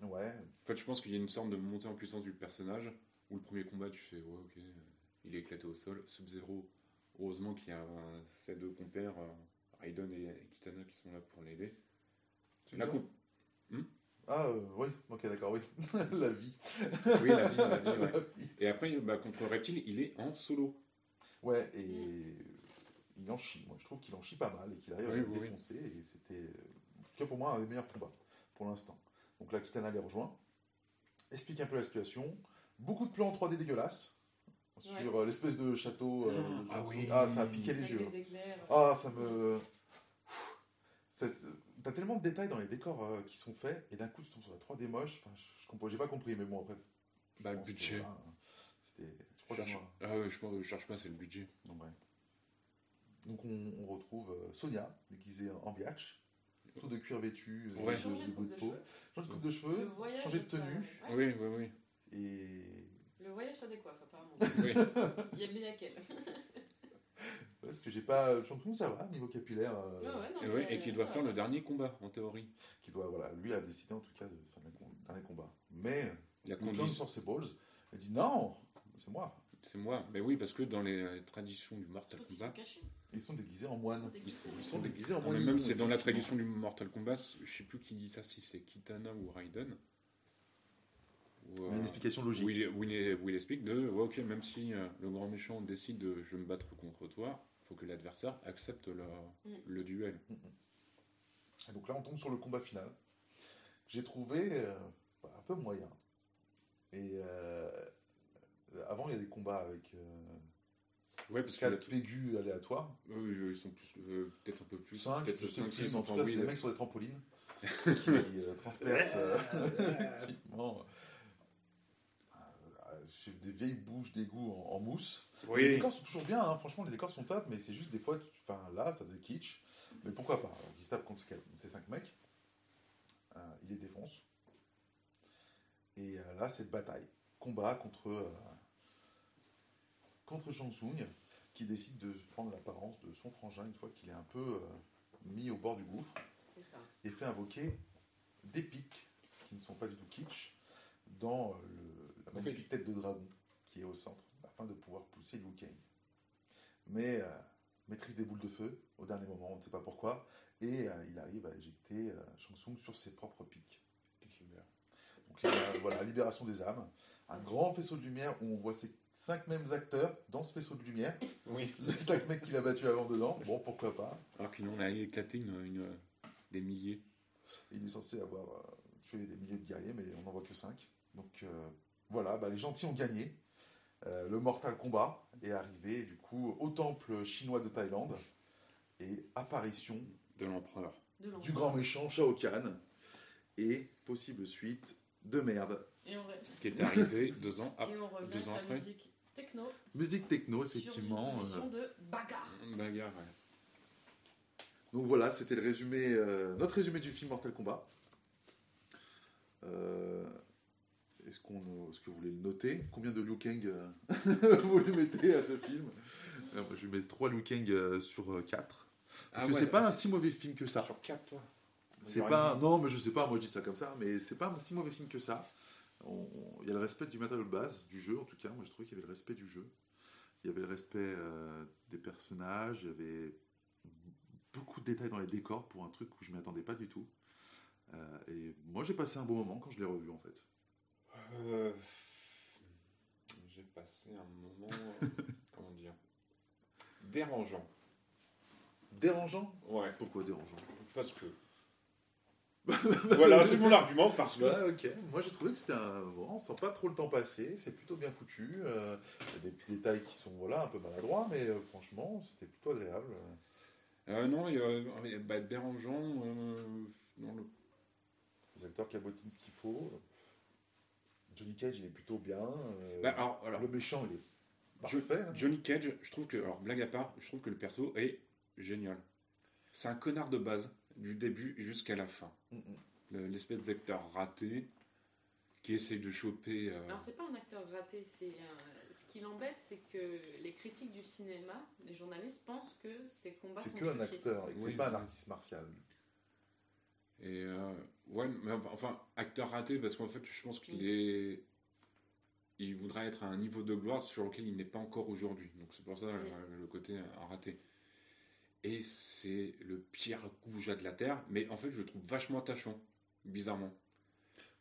Ouais. En fait, je pense qu'il y a une sorte de montée en puissance du personnage où le premier combat, tu fais ouais, ok, il est éclaté au sol. Sub-Zero, heureusement qu'il y a ses deux compères, euh, Raiden et Kitana, qui sont là pour l'aider. La coupe. Ah, euh, oui, ok, d'accord, oui. [laughs] la vie. Oui, la vie, la vie, [laughs] ouais. La vie. Et après, bah, contre Reptile, il est en solo. Ouais, et il en chie. Moi, je trouve qu'il en chie pas mal et qu'il arrive à Oui, le oui, oui. défoncer. Et c'était, euh, en tout cas pour moi, un des meilleurs combats pour l'instant. Donc là, Kitana les rejoint, explique un peu la situation. Beaucoup de plans en 3D dégueulasses sur Ouais. euh, l'espèce de château. euh, Ah Jansu. oui. Ah, ça a piqué les Avec yeux. éclairs. Ah, ça me. Cette- T'as tellement de détails dans les décors euh, qui sont faits, et d'un coup tu tombes sur la 3D moche. Enfin, je, j'ai pas compris, mais bon, après. Bah, le budget. voilà, C'était. Cherche... moi- Ah ouais, je, je cherche pas, c'est le budget. donc, ouais. Donc on, on retrouve euh, Sonia, déguisée en biatch, tout de cuir vêtu, euh, Ouais. de, Changer de de bout coupe de de peau, cheveux. changer de coupe de cheveux, voyage, changer de ça- tenue, ouais. Oui, oui, oui. et Le voyage, ça décoiffe, apparemment. oui. [laughs] Il y a bien qu'elle. [laughs] parce que j'ai pas Chantong ça va niveau capillaire euh, Ouais, ouais, non, Et, mais, ouais, et qui euh, doit faire va. le dernier combat, en théorie. qui doit voilà lui a décidé en tout cas de faire le dernier combat mais Kang condition, sort ses balls elle dit non c'est moi c'est moi. Mais oui, parce que dans les traditions du Mortal sont Kombat, cachés. ils sont déguisés en Ils sont moine déguisés. ils sont déguisés en Non, moine mais même c'est dans la tradition du Mortal Kombat, je sais plus qui dit ça, si c'est Kitana ou Raiden. Ou, Il y a euh, une explication logique Où il, où il- où il explique de ouais, ok même si euh, le grand méchant décide de je vais me battre contre toi, faut que l'adversaire accepte le, Mm. le duel. Et donc là, on tombe sur le combat final. J'ai trouvé euh, un peu moyen. Et euh, avant, il y a des combats avec euh, Ouais parce que la- 4 pégus aléatoires. eux, euh, ils sont euh, peut-être un peu plus 5, peut-être je sais 5 plus, 6 mais en tout enfin, cas, oui, des mecs sur des trampolines [laughs] qui euh, transpercent euh, [laughs] effectivement euh, des vieilles bouches d'égout en, en mousse. Les oui. décors sont toujours bien, hein. franchement, les décors sont top, mais c'est juste des fois, tu- enfin là, ça faisait kitsch. Mais pourquoi pas? Donc, Ils se tapent contre ces- ces 5 mecs, Euh, ils les défoncent. Et euh, là, c'est bataille. Combat contre, euh, contre Shang Tsung, qui décide de prendre l'apparence de son frangin une fois qu'il est un peu euh, mis au bord du gouffre, ça. et fait invoquer des pics, qui ne sont pas du tout kitsch, dans euh, le- la magnifique tête de dragon qui est au centre, afin de pouvoir pousser Liu Kang. Mais euh, maîtrise des boules de feu au dernier moment, on ne sait pas pourquoi, et euh, il arrive à éjecter euh, Shang Tsung sur ses propres pics. Donc voilà, libération des âmes, un grand faisceau de lumière où on voit ces cinq mêmes acteurs dans ce faisceau de lumière, Oui. les cinq mecs qu'il a battus avant dedans, bon pourquoi pas. Alors qu'il en a éclaté une, une- des milliers. Il est censé avoir euh, tué des milliers de guerriers, mais on n'en voit que 5. Donc euh, voilà, bah, les gentils ont gagné. Euh, le Mortal Kombat est arrivé du coup au temple chinois de Thaïlande et apparition de l'empereur. Du grand méchant Shao Kahn et possible suite de merde. Et on, Qui est arrivé deux ans, ap- et on revient deux ans la après. musique techno. Musique techno sur une effectivement. euh, de bagarre. Bagarre, ouais. Donc voilà, c'était le résumé, euh, notre résumé du film Mortal Kombat. Euh, Est-ce qu'on, euh, est-ce que vous voulez le noter? Combien de Liu Kang euh, [laughs] vous lui mettez à ce film? Euh, Je lui mets 3 Liu Kang euh, sur 4. Parce Ah que ouais, c'est pas un si mauvais film que ça. Sur 4, toi. C'est pas. Non, mais je sais pas, moi je dis ça comme ça, mais c'est pas un si mauvais film que ça. Il y a le respect du matériau de base, du jeu en tout cas. Moi je trouvais qu'il y avait le respect du jeu. Il y avait le respect euh, des personnages, il y avait beaucoup de détails dans les décors pour un truc où je m'y attendais pas du tout. Euh, et moi j'ai passé un bon moment quand je l'ai revu en fait. Euh, J'ai passé un moment, [laughs] comment dire, dérangeant. Dérangeant? Ouais, Pourquoi dérangeant? Parce que. Voilà, [laughs] c'est mon argument parce que. Ouais, ok. Moi j'ai trouvé que c'était un. On sent pas trop le temps passer, c'est plutôt bien foutu. euh, Il y a des petits détails qui sont voilà, un peu maladroits, mais euh, franchement c'était plutôt agréable. Euh, non, il y a, il y a- bah, dérangeant. euh, le- Les acteurs cabotinent ce qu'il faut. Johnny Cage, il est plutôt bien. euh, Bah, alors, alors, le méchant, il est parfait. hein. Johnny Cage, je trouve que, alors blague à part, je trouve que le perso est génial. C'est un connard de base, du début jusqu'à la fin. Mm, mm. Le- L'espèce d'acteur raté qui essaye de choper. euh, Alors c'est pas un acteur raté, c'est un- ce qui l'embête, c'est que les critiques du cinéma, les journalistes pensent que ces combats C'est sont que un acteur, et que c'est pas un artiste martial. Et euh, ouais, mais enfin, acteur raté parce qu'en fait, je pense qu'il est. Il voudrait être à un niveau de gloire sur lequel il n'est pas encore aujourd'hui. Donc c'est pour ça Oui. euh, le côté euh, raté. Et c'est le pire goujat de la terre, mais en fait, je le trouve vachement attachant, bizarrement.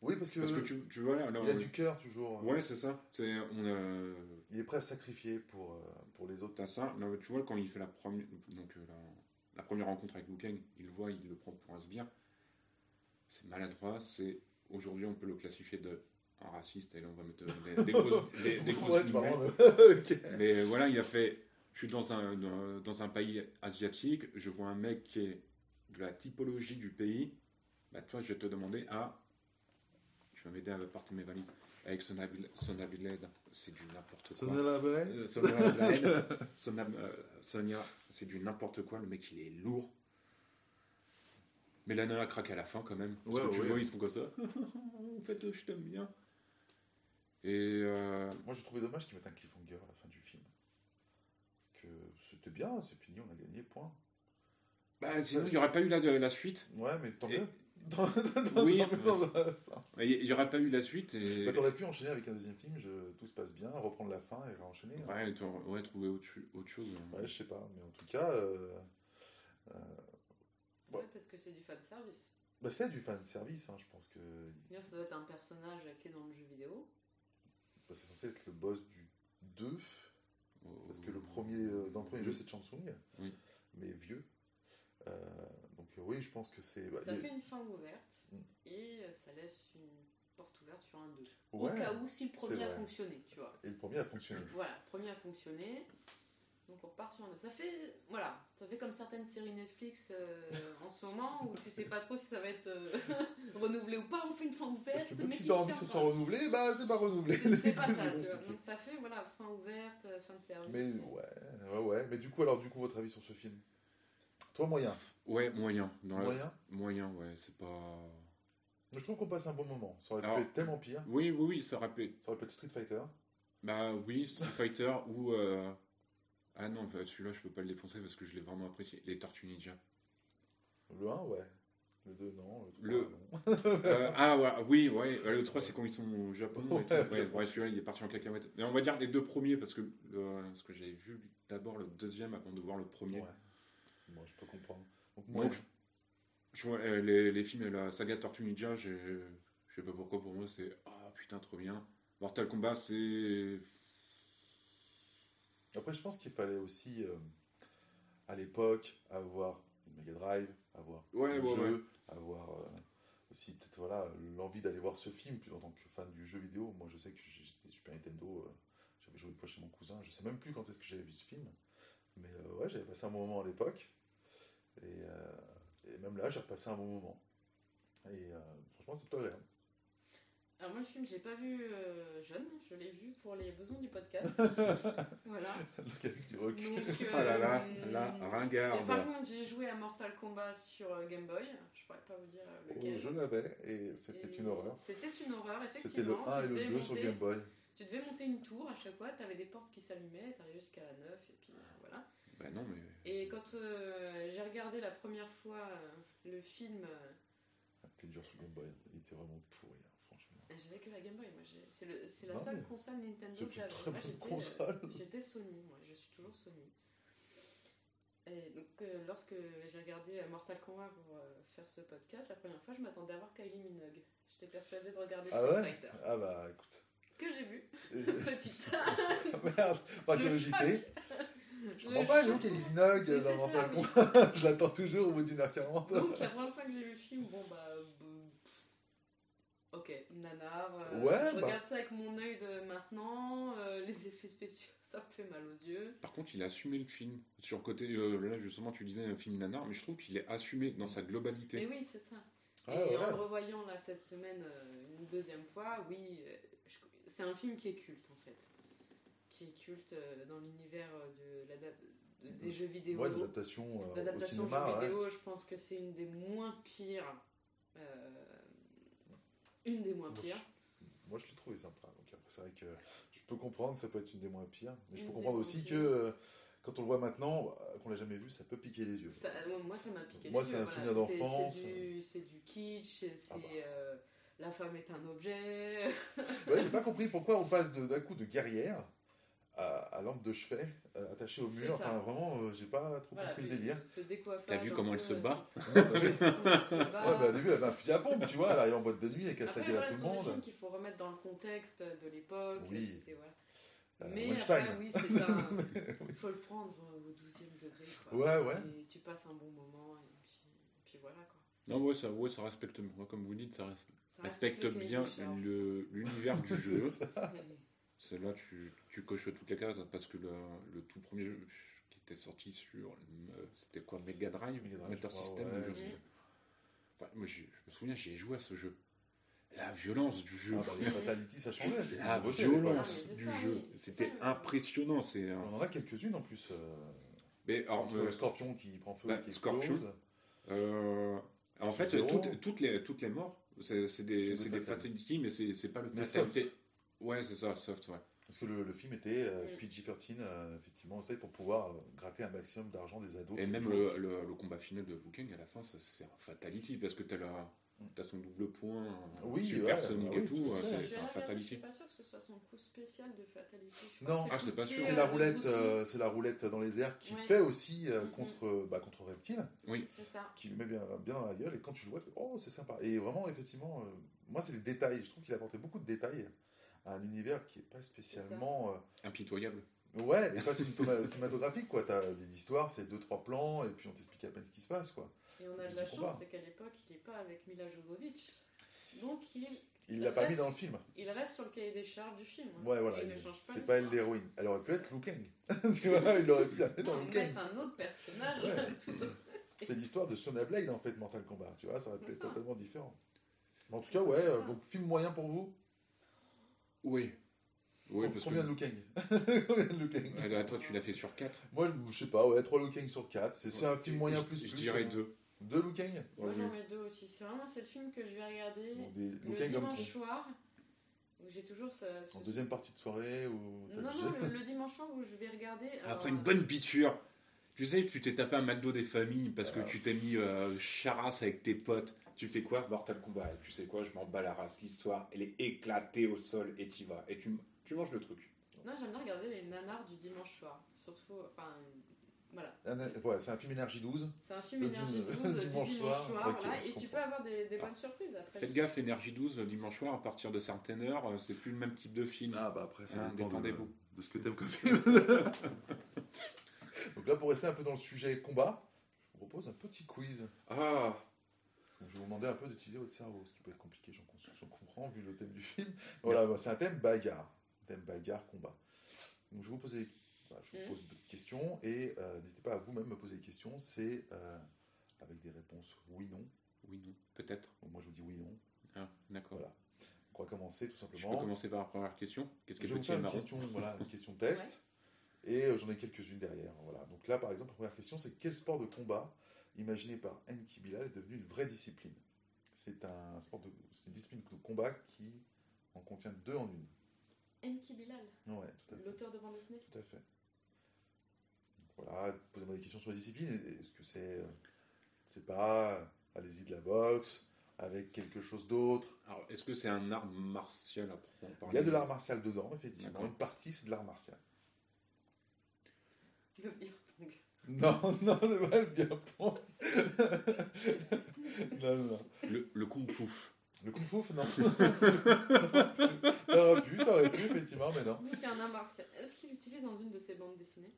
Oui, parce que, Parce que tu, tu vois là, là, il a du cœur toujours. Ouais, c'est ça. C'est on a Il est prêt à sacrifier pour, euh, pour les autres. T'as ça. Tu vois, quand il fait la première, donc, euh, la, la première rencontre avec Liu Kang, il le voit, il le prend pour un sbire. C'est maladroit. C'est aujourd'hui, on peut le classifier de raciste et là, on va mettre euh, des, des [laughs] grosses, des, des Ouais, [laughs] ok. Mais voilà, il a fait. Je suis dans un, dans, dans un pays asiatique, je vois un mec qui est de la typologie du pays. Bah, toi, je vais te demander Ah, tu vas m'aider à porter mes valises. Avec son habit, son habit LED, c'est du n'importe quoi. Sonia Euh, Sonia, Blade, [laughs] Sonia, euh, Sonia, c'est du n'importe quoi. Le mec, il est lourd. Mais la nana craque à la fin quand même. Parce Ouais, que tu ouais. vois, ils font comme ça. [laughs] en fait, je t'aime bien. Et euh, Moi, j'ai trouvé dommage qu'ils mettent un cliffhanger à la fin du film. Que c'était bien, c'est fini, on a gagné, point. bah, sinon, il n'y aurait pas eu la, la suite. Ouais, mais tant Et- mieux. [laughs] Dans, dans- Oui, tant mieux dans un sens. Il n'y aurait pas eu la suite. Et... Bah, T'aurais pu enchaîner avec un deuxième film, je- tout se passe bien, reprendre la fin et enchaîner. hein. Ouais, t'aurais- ouais, trouver autre, autre chose. Ouais, je sais pas, mais en tout cas, euh, euh, Ouais. Peut-être que c'est du fan service. bah, c'est du fan service, hein, je pense que Bien, ça doit être un personnage clé dans le jeu vidéo. bah, c'est censé être le boss du 2, parce que le premier, euh, dans le premier jeu c'est Chansung, Oui. mais vieux. Euh, donc euh, oui, je pense que c'est... bah, Ça il fait une fin ouverte Mm. et ça laisse une porte ouverte sur un 2. Ouais, Au cas où, si le premier a fonctionné, tu vois. Et le premier a fonctionné. Voilà, le premier a fonctionné. Donc on repart sur un 2. Ça fait, voilà, ça fait comme certaines séries Netflix euh, en ce moment où tu sais pas trop si ça va être euh, [laughs] renouvelé ou pas. On fait une fin Parce ouverte, que mais si t'as envie que ce perd soit renouvelé, bah c'est pas renouvelé. C'est- pas [laughs] ça, tu vois. Donc ça fait, voilà, fin ouverte, euh, fin de service. Mais ouais, ouais, ouais. Mais du coup, alors, du coup, votre avis sur ce film? Toi, moyen? Ouais, moyen. Dans la- Moyen? Moyen, ouais, c'est pas. Je trouve qu'on passe un bon moment. Ça aurait pu Alors- être tellement pire. Oui, oui, oui, ça rappelle. Ça aurait pu être Street Fighter. Bah oui, Street Fighter ou. Ah non, bah, celui-là, je peux pas le défoncer parce que je l'ai vraiment apprécié. Les Tortues Ninja. Le 1, ouais. Le 2, non. Le 3, Le- non. Euh, ah ouais, oui, ouais. euh, Le 3, c'est quand ils sont au Japon. Ouais, Ouais, ouais, celui-là, il est parti en cacahuète. Mais on va dire les deux premiers parce que, euh, parce que j'avais vu d'abord le deuxième avant de voir le premier. Ouais. Moi, je peux comprendre. Donc, moyen. Donc, je vois, euh, les, les films, la saga Tortue Ninja, j'ai- je sais pas pourquoi pour moi c'est ah putain trop bien. Mortal Kombat c'est Après, je pense qu'il fallait aussi, euh, à l'époque, avoir une Mega Drive, avoir Ouais, un ouais, jeu, ouais. avoir euh, aussi peut-être voilà, l'envie d'aller voir ce film puis en tant que fan du jeu vidéo. Moi, je sais que des Super Nintendo, euh, j'avais joué une fois chez mon cousin, je sais même plus quand est-ce que j'avais vu ce film. Mais ouais, j'avais passé un bon moment à l'époque. Et, et même là, j'ai repassé un bon moment. Et franchement, c'est plutôt agréable. Alors moi le film j'ai pas vu euh, jeune, je l'ai vu pour les besoins du podcast. [laughs] voilà. Donc, avec du recul. Donc, Oh là là, euh, la Et par ringarde. contre j'ai joué à Mortal Kombat sur euh, Game Boy. Je pourrais pas vous dire euh, Oh, lequel. je l'avais et c'était une horreur. C'était une horreur C'était le effectivement. 1 tu et le devais 2 sur Game Boy. Tu devais monter une tour à chaque fois, tu avais des portes qui s'allumaient, tu arrivais jusqu'à la 9 et puis euh, voilà. Bah non mais Et quand euh, j'ai regardé la première fois euh, le film, euh, T'es dur sur Game Boy. Il était vraiment pourri, hein, J'avais que la Game Boy, moi. C'est la seule console Nintendo que j'avais. j'étais, euh. [laughs] J'étais Sony, moi. Je suis toujours Sony. Et donc, euh, lorsque j'ai regardé euh, Mortal Kombat pour euh, faire ce podcast, la première fois, je m'attendais à voir Kylie Minogue. J'étais persuadée de regarder Ah Street ouais? Fighter. Ah bah écoute. Que j'ai vu, Et- [laughs] petite. [laughs] Merde, par curiosité. Je comprends pas, nous, Kelly Minogue dans Mortal. Kombat. Je l'attends toujours au bout d'une heure quarante. Donc, la première fois que j'ai vu le film, bon bah. Ok, nanar. euh, Ouais, je bah. regarde ça avec mon œil de maintenant. euh, les effets spéciaux, [laughs] ça me fait mal aux yeux. Par contre, il a assumé le film. Sur le côté, euh, là justement, tu disais un film nanar, mais je trouve qu'il est assumé dans sa Et globalité. oui, c'est ça. Ah, et ouais. en le revoyant là cette semaine euh, une deuxième fois, oui, euh, je- c'est un film qui est culte en fait. Qui est culte euh, dans l'univers euh, de l'adap- de- des jeux vidéo. Ouais, l'adaptation euh, au L'adaptation cinéma. jeux ouais. vidéo, je pense que c'est une des moins pires. euh, une des moins Moi, pires. Moi, je l'ai trouvé sympa. Donc, après, c'est vrai que je peux comprendre, ça peut être une des moins pires. Mais je Une peux comprendre aussi pires. que euh, quand on le voit maintenant, bah, qu'on l'a jamais vu, ça peut piquer les yeux. Ça- euh, moi, ça m'a piqué Moi, les c'est yeux, un voilà. souvenir d'enfance. C'est du, c'est du kitsch, c'est Ah bah. euh, la femme est un objet. Ouais, j'ai pas compris pourquoi on passe d'un coup de guerrière à, à lampe de chevet euh, attachée au C'est mur. Enfin, vraiment, euh, j'ai pas trop Voilà, compris le délire. Ce décoiffage. T'as vu un comment elle se euh, bat Ouais, bah oui. c'est-. [laughs] Ouais, bah, au début, elle avait un fusil à pompe, tu vois, elle arrive en boîte de nuit, elle casse Après, la gueule voilà, à tout le monde. qu'il faut remettre dans le contexte de l'époque. Oui. voilà. Euh, Mais Weinstein. après, oui, c'est [laughs] un. Il faut le prendre euh, au 12e degré. Quoi. Ouais, ouais. Et tu passes un bon moment, et puis, et puis voilà quoi. Non, ouais, ça, ouais, ça respecte, moi, comme vous dites, ça res- Ça respecte bien l'univers du [laughs] jeu. C'est ça. C'est là tu, tu coches toutes les cases parce que le, le tout premier jeu qui était sorti sur euh, c'était quoi Mega Drive, Mega Drive, Master System ouais. je. Enfin, moi je me souviens j'y ai joué à ce jeu. La violence du jeu. Ah, bah, les Fatality, ça changeait. la violence Ah, du ça, jeu, oui, c'était le- impressionnant. C'est un- On en a quelques-unes en plus. euh, Mais alors, entre euh, Scorpion qui prend feu bah, qui Scorpion, explose. euh, en fait, toutes, toutes les, toutes les morts, c'est des, des fatalities. fatalities, mais c'est pas le Mais fatality. Ouais, c'est ça, soft, ouais. Parce que le, le film était euh, Mm. PG-13, euh, effectivement, pour pouvoir euh, gratter un maximum d'argent des ados. Et même le, le, le combat final de Kang, à la fin, c'est un fatality parce que t'as la- t'as son double point Oui, supersonique ouais, et bah oui, tout, fait. c'est un regarder, Je fatality. suis pas sûr que ce soit son coup spécial de Fatality. Je Non. Ah, c'est pas sûr. C'est la roulette, euh, c'est la roulette dans les airs qui Ouais. fait aussi euh, contre, bah, contre Reptile, C'est ça. qui lui met bien, bien dans la gueule. Et quand tu le vois, tu fais oh c'est sympa. Et vraiment effectivement, euh, moi c'est les détails. Je trouve qu'il apportait beaucoup de détails à un univers qui est pas spécialement. euh, Impitoyable. Ouais, et pas [laughs] cinématographique quoi. T'as des histoires, c'est deux trois plans et puis on t'explique à peine ce qui se passe quoi. Et on a de la chance, c'est qu'à l'époque, il n'est pas avec Mila Jovovich. Donc il, Il l'a pas mis dans le film. il reste sur le cahier des charges du film. hein. Ouais, voilà. Et il il- ne change pas C'est pas elle l'histoire. l'héroïne. Elle aurait pu être Liu Kang. [laughs] tu vois, il aurait pu la mettre dans Liu Kang. mettre un autre personnage Ouais. [laughs] tout autre. C'est l'histoire de Sonya Blade en fait, Mortal Kombat. Tu vois, ça aurait pu être totalement différent. Mais en tout cas, ouais, euh, donc film moyen pour vous? Oui. Oui, parce Combien que. de [laughs] Combien de Liu Kang Ah, toi, tu l'as fait sur 4 Moi, je je sais pas, ouais, 3 Liu Kang sur 4. C'est un film moyen plus Je plus. dirais euh, 2. Deux Liu Kang Moi j'en mets deux aussi. C'est vraiment le film que je vais regarder Bon, des Liu le Kang dimanche soir. J'ai toujours ce. ce- En deuxième partie de soirée ou. Non, non, le, le dimanche soir où je vais regarder. alors, Après une bonne piture. Tu sais, tu t'es tapé un McDo des familles parce que Ah. tu t'es mis euh, charasse avec tes potes. Tu fais quoi Mortal Kombat? Et tu sais quoi Je m'en bats la race. L'histoire, elle est éclatée au sol et t'y vas. Et tu, tu manges le truc. Non, j'aime bien regarder les nanars du dimanche soir. Surtout, enfin, voilà. Ouais, c'est un film Énergie 12. C'est un film énergie dim- 12 le du dimanche dimanche soir. voilà, et tu peux avoir des, des Ah. bonnes surprises après. Faites gaffe, Énergie 12, le dimanche soir, à partir de certaines heures, euh, c'est plus le même type de film. Ah bah après, ça Ah, dépend de, détendez-vous. de ce que t'aimes comme film. [laughs] Donc là, pour rester un peu dans le sujet combat, je vous propose un petit quiz. Ah Donc, je vais vous demander un peu d'utiliser votre cerveau, ce qui peut être compliqué, j'en comprends, vu le thème du film. Voilà, c'est un thème bagarre. Thème bagarre, combat. Donc je vais vous poser, voilà, je vous pose une petite question et euh, n'hésitez pas à vous-même me poser des questions. C'est euh, avec des réponses oui, non. Oui, non, peut-être. Moi je vous dis oui, non. Ah, d'accord. Voilà. On va commencer tout Je peux simplement. commencer par la première question Qu'est-ce Je que vais vous faire une question, [laughs] voilà, une question test. Et euh, j'en ai quelques-unes derrière. Voilà. Donc là, par exemple, la première question, c'est quel sport de combat, imaginé par Enki Bilal, est devenu une vraie discipline C'est un sport de, c'est une discipline de combat qui en contient deux en une. Enki Bilal, Ouais, tout à fait. l'auteur de bande dessinée. Tout à fait. Donc voilà, posez-moi des questions sur la discipline. Est-ce que c'est, euh, c'est pas, allez-y de la boxe, avec quelque chose d'autre? Alors, est-ce que c'est un art martial à proprement Il y a de l'art martial dedans, effectivement. Une partie, c'est de l'art martial. Le pong. Non, [laughs] non, c'est pas le bien pong. [laughs] non, non, non. Le, le kung fu. Le kung fu, non. [laughs] ça aurait pu, ça aurait pu, effectivement, mais non. Donc il y a un art martial. Est-ce qu'il l'utilise dans une de ses bandes dessinées?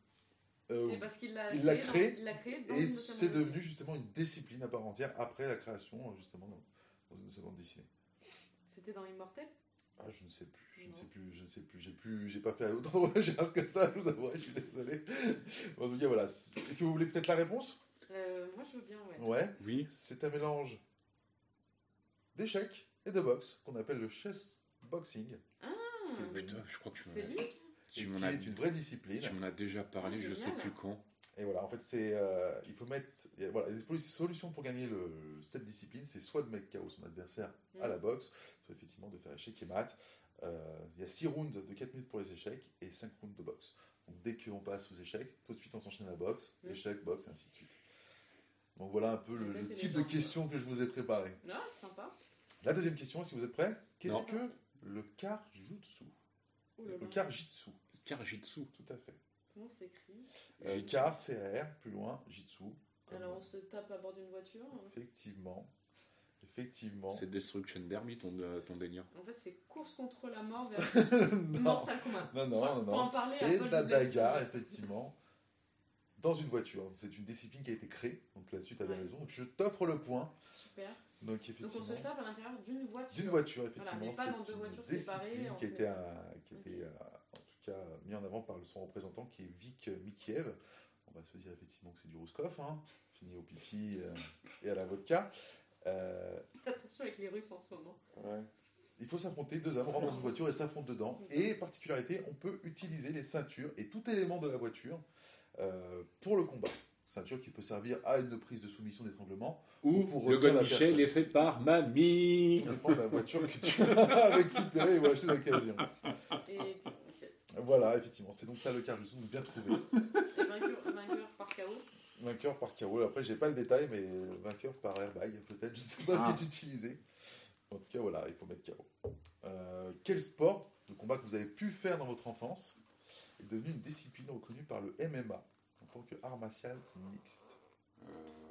Euh, C'est parce qu'il l'a il l'a dans- créé, il l'a créé dans et une de ses c'est bandes devenu dessinées. justement une discipline à part entière après la création, justement, dans, dans une de ces bandes dessinées. C'était dans Immortel? Ah, je ne sais plus, je ne sais plus, je ne sais plus, j'ai plus, j'ai pas fait autant de recherches que ça, je vous avoue, je suis désolé. En tout cas, voilà. Est-ce que vous voulez peut-être la réponse? Euh, Moi je veux bien, ouais. Ouais. Oui. C'est un mélange d'échecs et de boxe qu'on appelle le chess boxing, Ah, Putain, je crois que tu c'est m'en lui as, et tu qui m'en as, une vraie discipline. tu m'en as déjà parlé, je sais génial. plus quand. Et voilà, en fait, c'est, euh, il faut mettre, et voilà, les solutions pour gagner le, cette discipline, c'est soit de mettre KO son adversaire à la boxe, soit effectivement de faire échec et mat. Euh, Il y a 6 rounds de 4 minutes pour les échecs et 5 rounds de boxe. Donc dès qu'on passe aux échecs, tout de suite on s'enchaîne à la boxe, Mm. échec, boxe, et ainsi de suite. Donc voilà un peu le, type de questions que je vous ai préparé. Ah, sympa. La deuxième question, est-ce que vous êtes prêts? Qu'est-ce Non. que le karjutsu? Le karjitsu, Karjitsu. tout à fait. Comment c'est écrit Euh, C-A-R, plus loin, jitsu. Alors on se tape à bord d'une voiture. hein. Effectivement. Effectivement. C'est Destruction Derby ton, euh, ton délire. En fait, c'est course contre la mort [laughs] versus non, Mortal Kombat. non, non, non, non, c'est de la bagarre, [laughs] effectivement, dans une voiture. C'est une discipline qui a été créée, donc là-dessus, tu as bien raison. Donc je t'offre le point. Super. Donc Donc on se effectivement, tape à l'intérieur d'une voiture. d'une voiture, Voilà, effectivement, mais pas dans deux voitures séparées, qui a été, euh, qui a Ok. été, euh, cas, mis en avant par son représentant, qui est Vic Mikiev. On va se dire effectivement que c'est du Rouskov, hein, fini au pipi euh, et à la vodka. Euh, Attention avec les Russes en ce moment. Il faut s'affronter, deux hommes rentrent dans une voiture et s'affrontent dedans. Et particularité, on peut utiliser les ceintures et tout élément de la voiture euh, pour le combat. Ceinture qui peut servir à une prise de soumission d'étranglement. Ou pour le retenir la God Michel personne. est fait par mamie. Ça dépend de la voiture que tu [laughs] as récupérée ou achetée d'occasion. Et, ok. Voilà, effectivement, c'est donc ça le Karjutsu, donc bien trouvé. Et vainqueur, vainqueur par KO. Vainqueur par KO. Après, j'ai pas le détail, mais vainqueur par airbag, peut-être. Je ne sais pas Ah. ce qui est utilisé. En tout cas, voilà, il faut mettre KO. Euh, quel sport de combat que vous avez pu faire dans votre enfance est devenu une discipline reconnue par le MMA en tant que art martial mixte? Euh,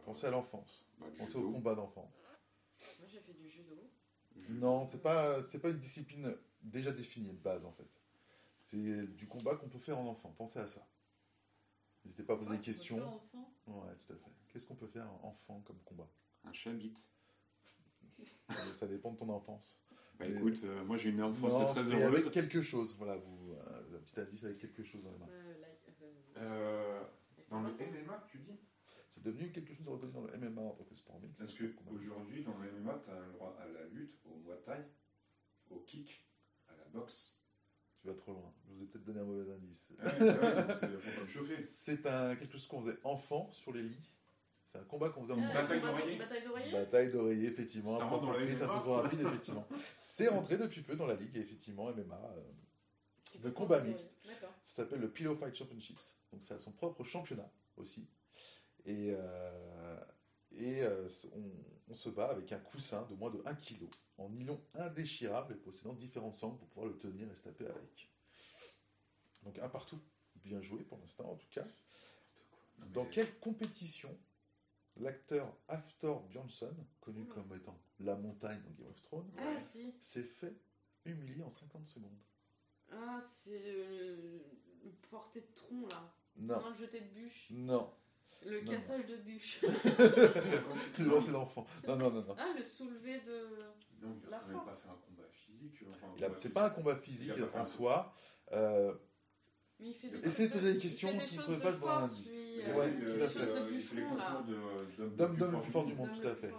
Pensez à l'enfance. bah, Pensez au judo. combat d'enfants. Moi j'ai fait du judo. Judo. Non, c'est pas c'est pas une discipline déjà définie de base en fait. C'est du combat qu'on peut faire en enfant. Pensez à ça. N'hésitez pas à poser Ouais, des questions. on peut faire enfant? Ouais, tout à fait. Qu'est-ce qu'on peut faire en enfant comme combat? Un chabit. ça, ça dépend de ton enfance. Bah Mais- écoute, euh, moi j'ai une enfance Non, très heureuse. avec quelque chose. Voilà, vous euh, un petit indice avec quelque chose dans. Euh, like, euh, Euh, dans le MMA, tu dis? C'est devenu quelque chose de reconnu dans le MMA en tant que sport mix. Parce dans le MMA, tu as le droit à la lutte, au muay thai, au kick, à la boxe. Tu vas trop loin. Je vous ai peut-être donné un mauvais indice. Ah [laughs] c'est- un quelque chose qu'on faisait enfant sur les lits. C'est un combat qu'on faisait en Ah, Bataille d'oreiller Bataille d'oreiller Bataille d'oreiller, effectivement. Ça rentre dans la c'est un peu trop rapide, [laughs] effectivement. C'est rentré depuis peu dans la ligue, effectivement, MMA. euh, de combat mixte. D'accord. ça s'appelle le Pillow Fight Championships. Donc, ça a son propre championnat aussi. Et, euh, et euh, on, on se bat avec un coussin de moins de 1 kg, en nylon indéchirable et possédant différentes sangles pour pouvoir le tenir et se taper avec. Donc, un partout. Bien joué pour l'instant, en tout cas. Dans quelle compétition l'acteur Aftor Bjornsson, connu Oula. comme étant la montagne dans Game of Thrones, Ah si. s'est fait humilier en 50 secondes? Ah c'est le, le porté de tronc là. Non, le jeté de bûche. non. Le Non, cassage de bûche. [laughs] Le lancer d'enfant. Non, non, non, non. ah le soulevé de. Non, il La même pas force. fait un combat physique. enfin, a- combat C'est physique. pas un combat physique en soi. Euh, Mais il fait des Essayez de poser des il questions, des si vous trouvez de pas, je vous un force, indice. euh, Ouais, tout euh, à fait. euh, d'homme D'homme le plus fort du monde. tout à fait.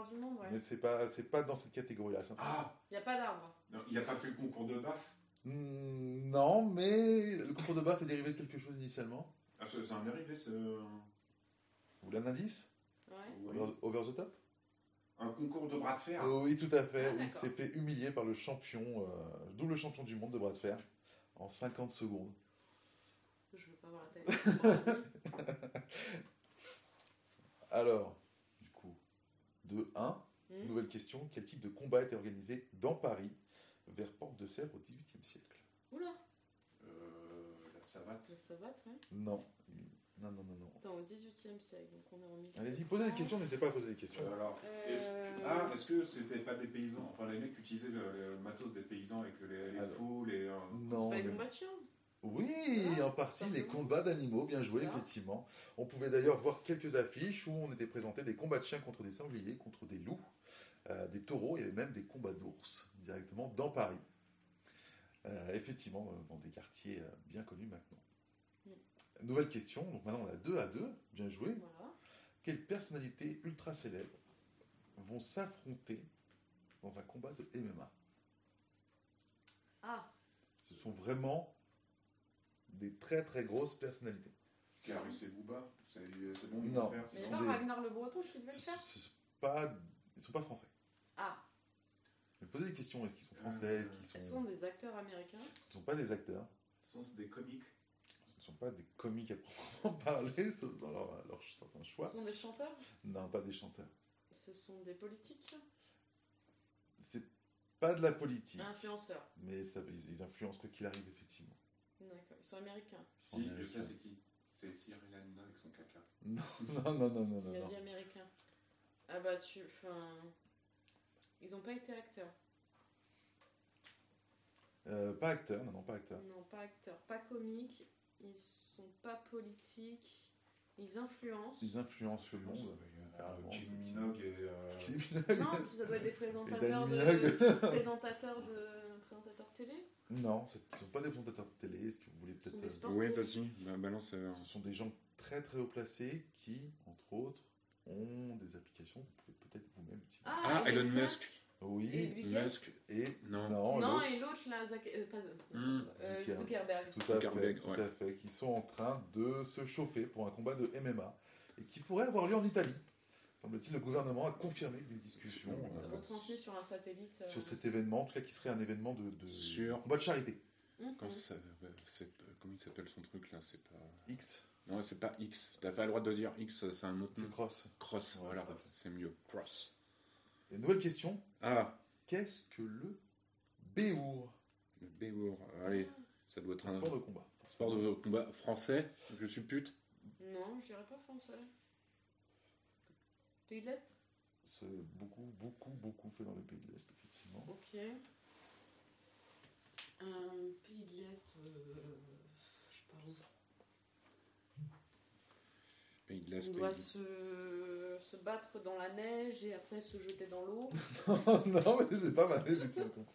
Mais c'est pas, c'est pas dans cette catégorie-là. Ah Il n'y a pas d'arbre. Il a pas fait le concours de BAF Hmm, non, mais le concours de baf est dérivé de quelque chose initialement. ah, C'est c'est un dérivé, c'est Vous voulez un indice Ouais. oui. over, over the top un concours de bras de fer. Oh Oui, tout à fait. Ah, Il s'est fait humilier par le champion, euh, double champion du monde de bras de fer en 50 secondes. Je veux pas voir la tête. [laughs] Alors, du coup, 2-1. Hmm. Nouvelle question, quel type de combat était organisé dans Paris vers Porte de Sèvres au XVIIIe siècle? Oula, Euh, la savate. la savate, ouais. Non. Non, non, non, non. Attends, au 18 e siècle, donc on est en 1700. Allez-y, posez des questions, n'hésitez pas à poser des questions. Euh, alors, est-ce Euh, que- ah, est-ce que c'était pas des paysans? Enfin, les mecs utilisaient le, le matos des paysans avec les, les Alors, fous, les. euh, Non. Les combats de chiens Oui, Ah, en partie les combats d'animaux, bien joué, Voilà. effectivement. On pouvait d'ailleurs voir quelques affiches où on était présenté des combats de chiens contre des sangliers, contre des loups, euh, des taureaux et même des combats d'ours directement dans Paris. Euh, effectivement, euh, dans des quartiers euh, bien connus maintenant. Nouvelle question, donc maintenant on a deux à deux, bien joué. Voilà. Quelles personnalités ultra célèbres vont s'affronter dans un combat de MMA Ah, Ce sont vraiment des très très grosses personnalités. Carus et Booba. C'est c'est bon, Non. faire. mais Ce c'est sont pas des- Ragnar le Breton qui devait le Ce faire? Ce sont pas, ils sont pas français. Ah, Mais posez des questions, est-ce qu'ils sont français, est-ce qu'ils ce sont... sont des acteurs américains? Ce ne sont pas des acteurs, Ce sont des comiques. Ce ne sont pas des comiques à proprement [laughs] parler, sauf dans leur, leur certains choix. Ce sont des chanteurs? Non, pas des chanteurs. Ce sont des politiques? C'est pas de la politique, Influenceurs. mais ça, ils, ils influencent quoi qu'il arrive, effectivement. D'accord, ils sont américains. Ils sont Si, je américains. sais c'est qui? C'est Cyril Hanouna avec son caca. Non, [laughs] non, non, non, non, non. non. Quasi-américains. Ah bah tu... Enfin... Ils ont pas été acteurs. Euh, pas acteurs, non, non, pas acteurs. Non, pas acteurs. Pas comiques. Ils sont pas politiques. Ils influencent. Ils influencent le monde. Euh, carrément, effectivement. Minogue et. euh. Non, ça doit être des présentateurs [laughs] de... Présentateurs de... présentateurs télé. Non, ce ne sont pas des présentateurs de télé, est-ce que vous voulez peut-être... euh. Oui, vas-y, bah, balance. euh, Ce sont des gens très très haut placés qui, entre autres, ont des applications que vous pouvez peut-être vous-même utiliser. Ah, Ah, Elon Musk. Oui. Musk. et Non. non, Non, l'autre, et l'autre là, Zac... euh, pas... Hmm. euh, Zucker- Zuckerberg. tout à fait, tout ouais. à fait, qui sont en train de se chauffer pour un combat de MMA et qui pourrait avoir lieu en Italie. Semble-t-il, le gouvernement a confirmé les discussions euh, Retransmis sur un satellite. euh, sur cet événement, en tout cas qui serait un événement de, de Sur- combat de charité. mhm. Comment, ça- il s'appelle son truc là C'est pas. X, Non, c'est pas X. T'as pas le droit de dire X, c'est un autre. c'est cross. Cross, Ouais, voilà, c'est mieux. Cross. Et nouvelle question, Ah, qu'est-ce que le Béour? Le Béour. Allez, ça doit être Un un sport de combat. sport de combat français. Je suis pute. Non, je dirais pas français. Pays de l'Est? C'est beaucoup, beaucoup, beaucoup fait dans les pays de l'Est, effectivement. Ok. Un pays de l'Est. euh, Je parle où ça Pays de l'Est. On doit se... se battre dans la neige et après se jeter dans l'eau. [laughs] non, mais c'est pas mal, effectivement.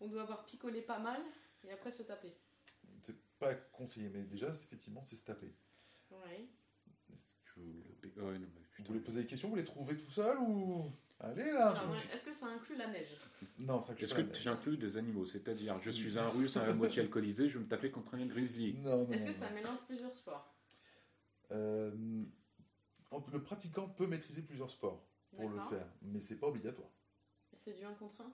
On doit avoir picolé pas mal et après se taper. C'est pas conseillé, mais déjà, effectivement, c'est se taper. Ouais. Est-ce que ouais, non, mais vous voulez poser des questions Vous les trouvez tout seul ou? Allez là je- Est-ce que ça inclut la neige? Non, ça inclut Est-ce que la tu inclus des animaux? C'est-à-dire, je suis un russe à moitié alcoolisé, je vais me taper contre un grizzly. Non, non, Est-ce non, que ça non. mélange plusieurs sports? Le pratiquant peut maîtriser plusieurs sports pour le faire, mais c'est pas obligatoire. C'est du 1 contre 1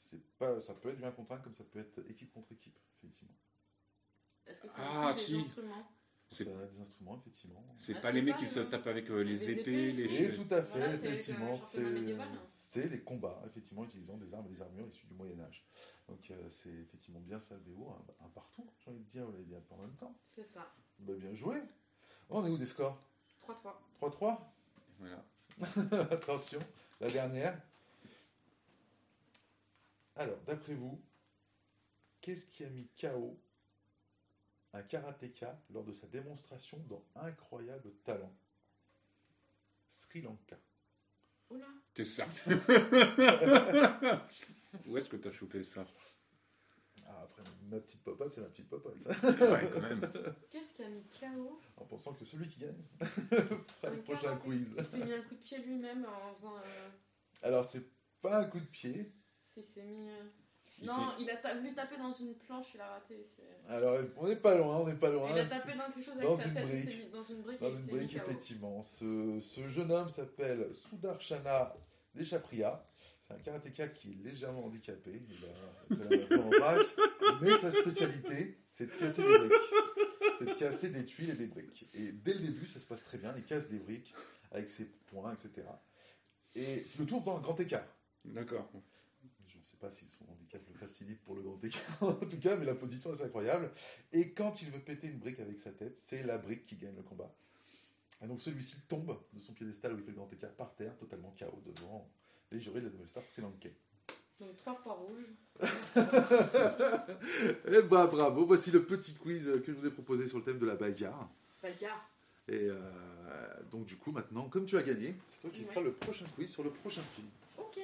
C'est pas, ça peut être du 1 contre 1 comme ça peut être équipe contre équipe, effectivement. Est-ce que ça Ah, si. des instruments? C'est- Ça a des instruments, effectivement. C'est Ah, pas les mecs qui se tapent avec euh, les, les épées, épées, les cheveux. tout à fait, Voilà, effectivement, championnat c'est les combats, effectivement, utilisant des armes et des armures issues du Moyen-Âge. Donc euh, c'est effectivement bien ça le BO, un, un partout, j'ai envie de dire, vous l'avez dit un peu en même temps. C'est ça. Bah, bien joué. On est où des scores 3-3. 3-3 Voilà. [laughs] Attention, la dernière. Alors, d'après vous, qu'est-ce qui a mis KO un karatéka lors de sa démonstration dans Incroyable Talent? Sri Lanka. Oula. T'es sérieux? [laughs] Où est-ce que t'as chopé ça? Ah, après, ma petite popote, c'est ma petite popote. [laughs] Ouais, quand même. Qu'est-ce qui a mis KO en pensant que celui qui gagne [laughs] fera le prochain quiz. Il s'est mis un coup de pied lui-même en faisant. euh, Alors, c'est pas un coup de pied. s'il s'est mis. euh, Il Non, il a ta- voulu taper dans une planche, il a raté. c'est- Alors, on n'est pas loin, on n'est pas loin. il a C'est- tapé dans quelque chose dans avec sa tête, il brique. s'est mis dans une brique Dans une brique, effectivement. Ce, ce jeune homme s'appelle Sudarshana Deschapriya. C'est un karatéka qui est légèrement handicapé. Il a, il a en. Mais sa spécialité, c'est de casser des briques. C'est de casser des tuiles et des briques. Et dès le début, ça se passe très bien. Il casse des briques avec ses poings, etc. Et le tour dans un grand écart. D'accord. Je ne sais pas si son handicap le facilite pour le grand écart, [laughs] en tout cas, mais la position est incroyable. Et quand il veut péter une brique avec sa tête, c'est la brique qui gagne le combat. Et donc celui-ci tombe de son piédestal où il fait le grand écart par terre, totalement KO devant les jurés de la nouvelle star Sri Lankais. Donc 3 points rouges. Et bah, bravo, voici le petit quiz que je vous ai proposé sur le thème de la bagarre. Bagarre. Et euh, donc du coup maintenant, comme tu as gagné, c'est toi qui Ouais. feras le prochain quiz sur le prochain film. Ok,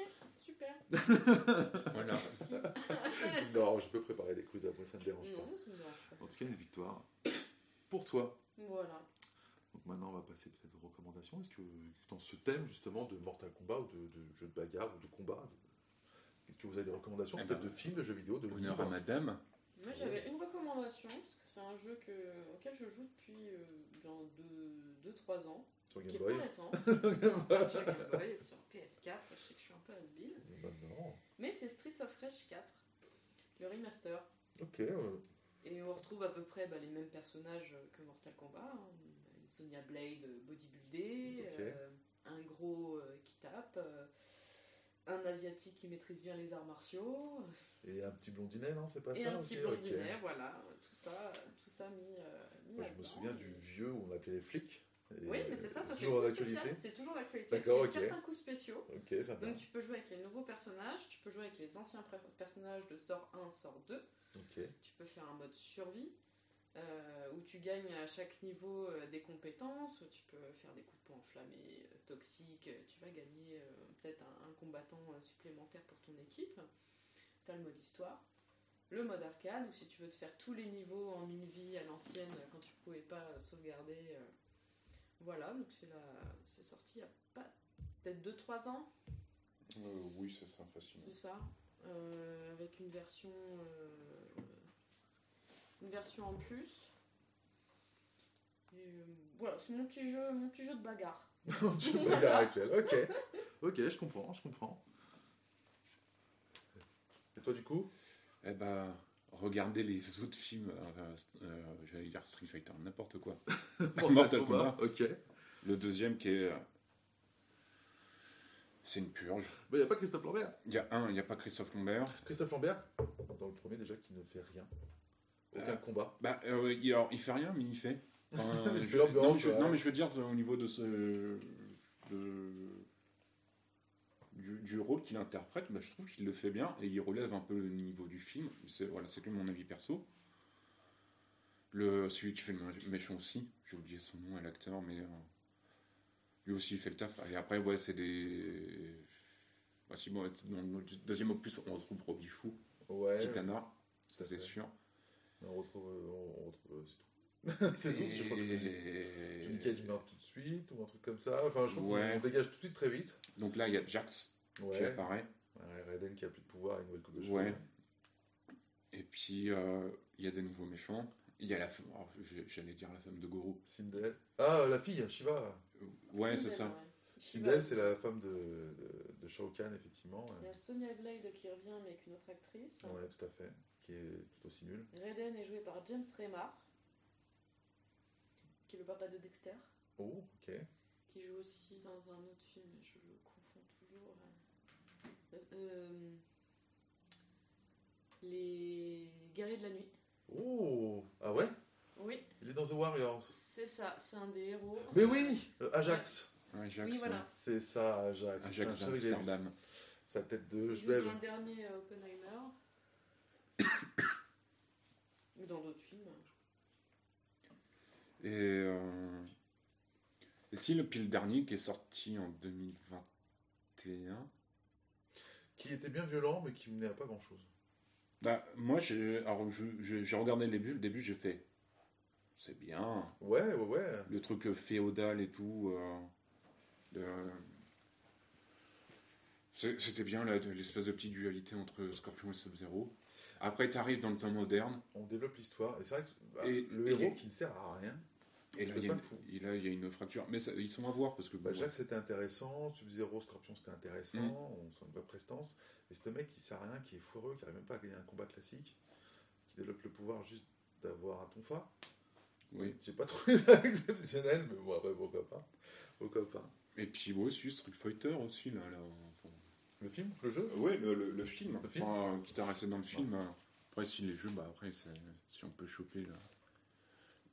super. [laughs] Voilà. [laughs] Non, je peux préparer des quiz après, ça ne pas. ça me dérange pas. En tout cas, une victoire pour toi. Voilà. Donc maintenant, on va passer peut-être aux recommandations. Est-ce que dans ce thème justement de Mortal Kombat ou de, de jeux de bagarre ou de combat, est-ce que vous avez des recommandations Eh peut-être ben, de films, de jeux vidéo, de Honneur livres à madame. Moi j'avais une recommandation, parce que c'est un jeu que, auquel je joue depuis euh, bien 2-3 ans, sur qui Game est Boy pas récent, [laughs] sur Game Boy et sur PS4, je sais que je suis un peu has non. mais c'est Streets of Rage 4, le remaster. Ok, euh, Et on retrouve à peu près bah, les mêmes personnages que Mortal Kombat. hein. Une Sonya Blade bodybuildée, Ok. euh, un gros euh, qui tape, euh, un asiatique qui maîtrise bien les arts martiaux, et un petit blondinet, non C'est pas et ça un petit blondinet, voilà, tout ça, tout ça mis, euh, mis Moi, je me souviens du vieux où on appelait les flics. Et Oui, mais c'est ça, ça c'est toujours spécial. C'est toujours d'actualité. D'accord, C'est ok. certains coups spéciaux. Ok, ça va. Donc tu peux jouer avec les nouveaux personnages, tu peux jouer avec les anciens personnages de sort 1, sort 2. Ok. Tu peux faire un mode survie euh, où tu gagnes à chaque niveau euh, des compétences, où tu peux faire des coups de poing enflammés, euh, toxiques, tu vas gagner peut-être un, un combattant supplémentaire pour ton équipe. Tu as le mode histoire. Le mode arcade, où si tu veux te faire tous les niveaux en une vie à l'ancienne quand tu pouvais pas sauvegarder. voilà, donc c'est la- c'est sorti il y a pas peut-être 2-3 ans. Oui, c'est ça, facilement. C'est ça. Avec une version. Une version en plus. Et euh, voilà, c'est mon petit jeu, mon petit jeu de bagarre. [laughs] tu peux bagarre actuelle. Ok. Ok, je comprends, je comprends. Et toi, du coup? Eh ben, regardez les [laughs] autres films, euh, euh, j'allais dire Street Fighter, n'importe quoi. [laughs] Mortal Kombat. Ok. Le deuxième qui est. euh, C'est une purge. Il n'y a pas Christophe Lambert. Il y a un, il n'y a pas Christophe Lambert. Christophe Lambert, dans le premier déjà, qui ne fait rien. Aucun Euh, combat. Bah, euh, il, alors, il fait rien, mais il fait. [laughs] Enfin, je- non, je, non, mais je veux dire, au niveau de ce. de- du, du rôle qu'il interprète, bah, je trouve qu'il le fait bien et il relève un peu le niveau du film. C'est voilà, c'est que mon avis perso. Le, celui qui fait le mé- méchant aussi, j'ai oublié son nom et l'acteur, mais euh, lui aussi il fait le taf. Et après, ouais, c'est des. Bah, si, bon, dans le deuxième opus, on retrouve Robichou, Ouais. Kitana, ça c'est sûr. On retrouve. euh, On on retrouve. euh, C'est tout. [laughs] c'est tout. Je crois que je Cage meurt tout de suite, ou un truc comme ça. Enfin, je trouve Ouais. qu'on dégage tout de suite très vite. Donc là, il y a Jax qui Ouais. apparaît. Ouais, Raiden qui a plus de pouvoir, une nouvelle coupe de cheveux. Ouais. Et puis, euh, il y a des nouveaux méchants. Il y a la femme, oh, j'ai- j'allais dire la femme de Goro. Sindel. Ah, la fille, Shiva. Euh, Ouais, c'est ça. ouais. Sindel, c'est la femme de, de, de Shao Kahn, effectivement. Il y a Sonya Blade qui revient, mais avec une autre actrice. Ouais, tout à fait. Qui est tout aussi nul. Raiden est joué par James Remar, qui est le papa de Dexter, Oh, ok. qui joue aussi dans un autre film, je le confonds toujours. euh, euh, les Guerriers de la Nuit. Oh, ah ouais? Oui, Il est dans The Warriors. c'est ça, c'est un des héros. Mais oui euh, Ajax. Ouais, Jax. Oui, voilà. C'est ça, Ajax. Ajax avait d'Amsterdam. Sa tête de. Il joue dans le dernier euh, Oppenheimer. Ou dans d'autres films. Et, euh, et si le pile dernier qui est sorti en 2021, Qui était bien violent, mais qui menait à pas grand chose. bah moi j'ai regardé le début, le début j'ai fait c'est bien Ouais, ouais, ouais. le truc euh, féodal et tout. euh, C'était bien l'espèce de petite dualité entre Scorpion et Sub-Zero. Après, tu arrives dans le temps moderne, On développe l'histoire. Et c'est vrai que bah, Et- le et héros qui ne sert à rien. et là, il y, a une, y a une fracture. Mais ça- ils sont à voir parce que. Bah, bon, Jack c'était intéressant, Sub-Zero, Scorpion c'était intéressant, Mm. on sent une bonne prestance. Et ce mec qui sert à rien, qui est foireux, qui n'arrive même pas à gagner un combat classique, qui développe le pouvoir juste d'avoir un tonfa. Oui. J'ai pas [laughs] trouvé ça exceptionnel, mais bon, après, pourquoi pas. Pourquoi pas. Et puis, ouais, aussi Street Fighter aussi, là. là enfin, Le film Le jeu Ouais, le, le, le film. Le film Enfin, quitte à rester dans le film. euh, Après, si les jeux, bah après, c'est- si on peut choper là,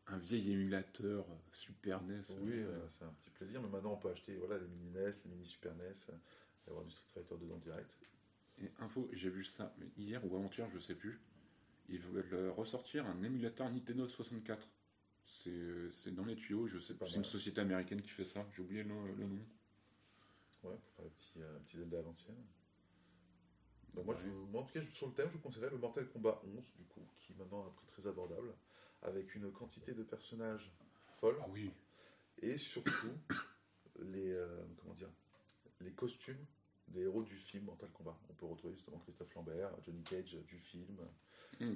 un vieil émulateur euh, Super NES. Oui, euh, euh, c'est un petit plaisir, mais maintenant on peut acheter voilà, les mini NES, les mini Super NES, euh, et avoir du Street Fighter dedans direct. Et info, j'ai vu ça mais hier ou avant-hier, je sais plus. Ils veulent euh, ressortir un émulateur Nintendo 64. C'est c'est dans les tuyaux, je sais pas. C'est une société américaine qui fait ça. J'ai oublié le, le nom. Ouais, pour faire le petit, euh, petit Zelda à l'ancienne. Donc moi, je, moi, en tout cas, sur le thème, je vous conseillerais le Mortal Kombat 11, du coup, qui est maintenant à un prix très abordable, avec une quantité de personnages folle, Ah oui. et surtout les, euh, comment dire, les costumes des héros du film Mortal Kombat. On peut retrouver justement Christophe Lambert, Johnny Cage du film,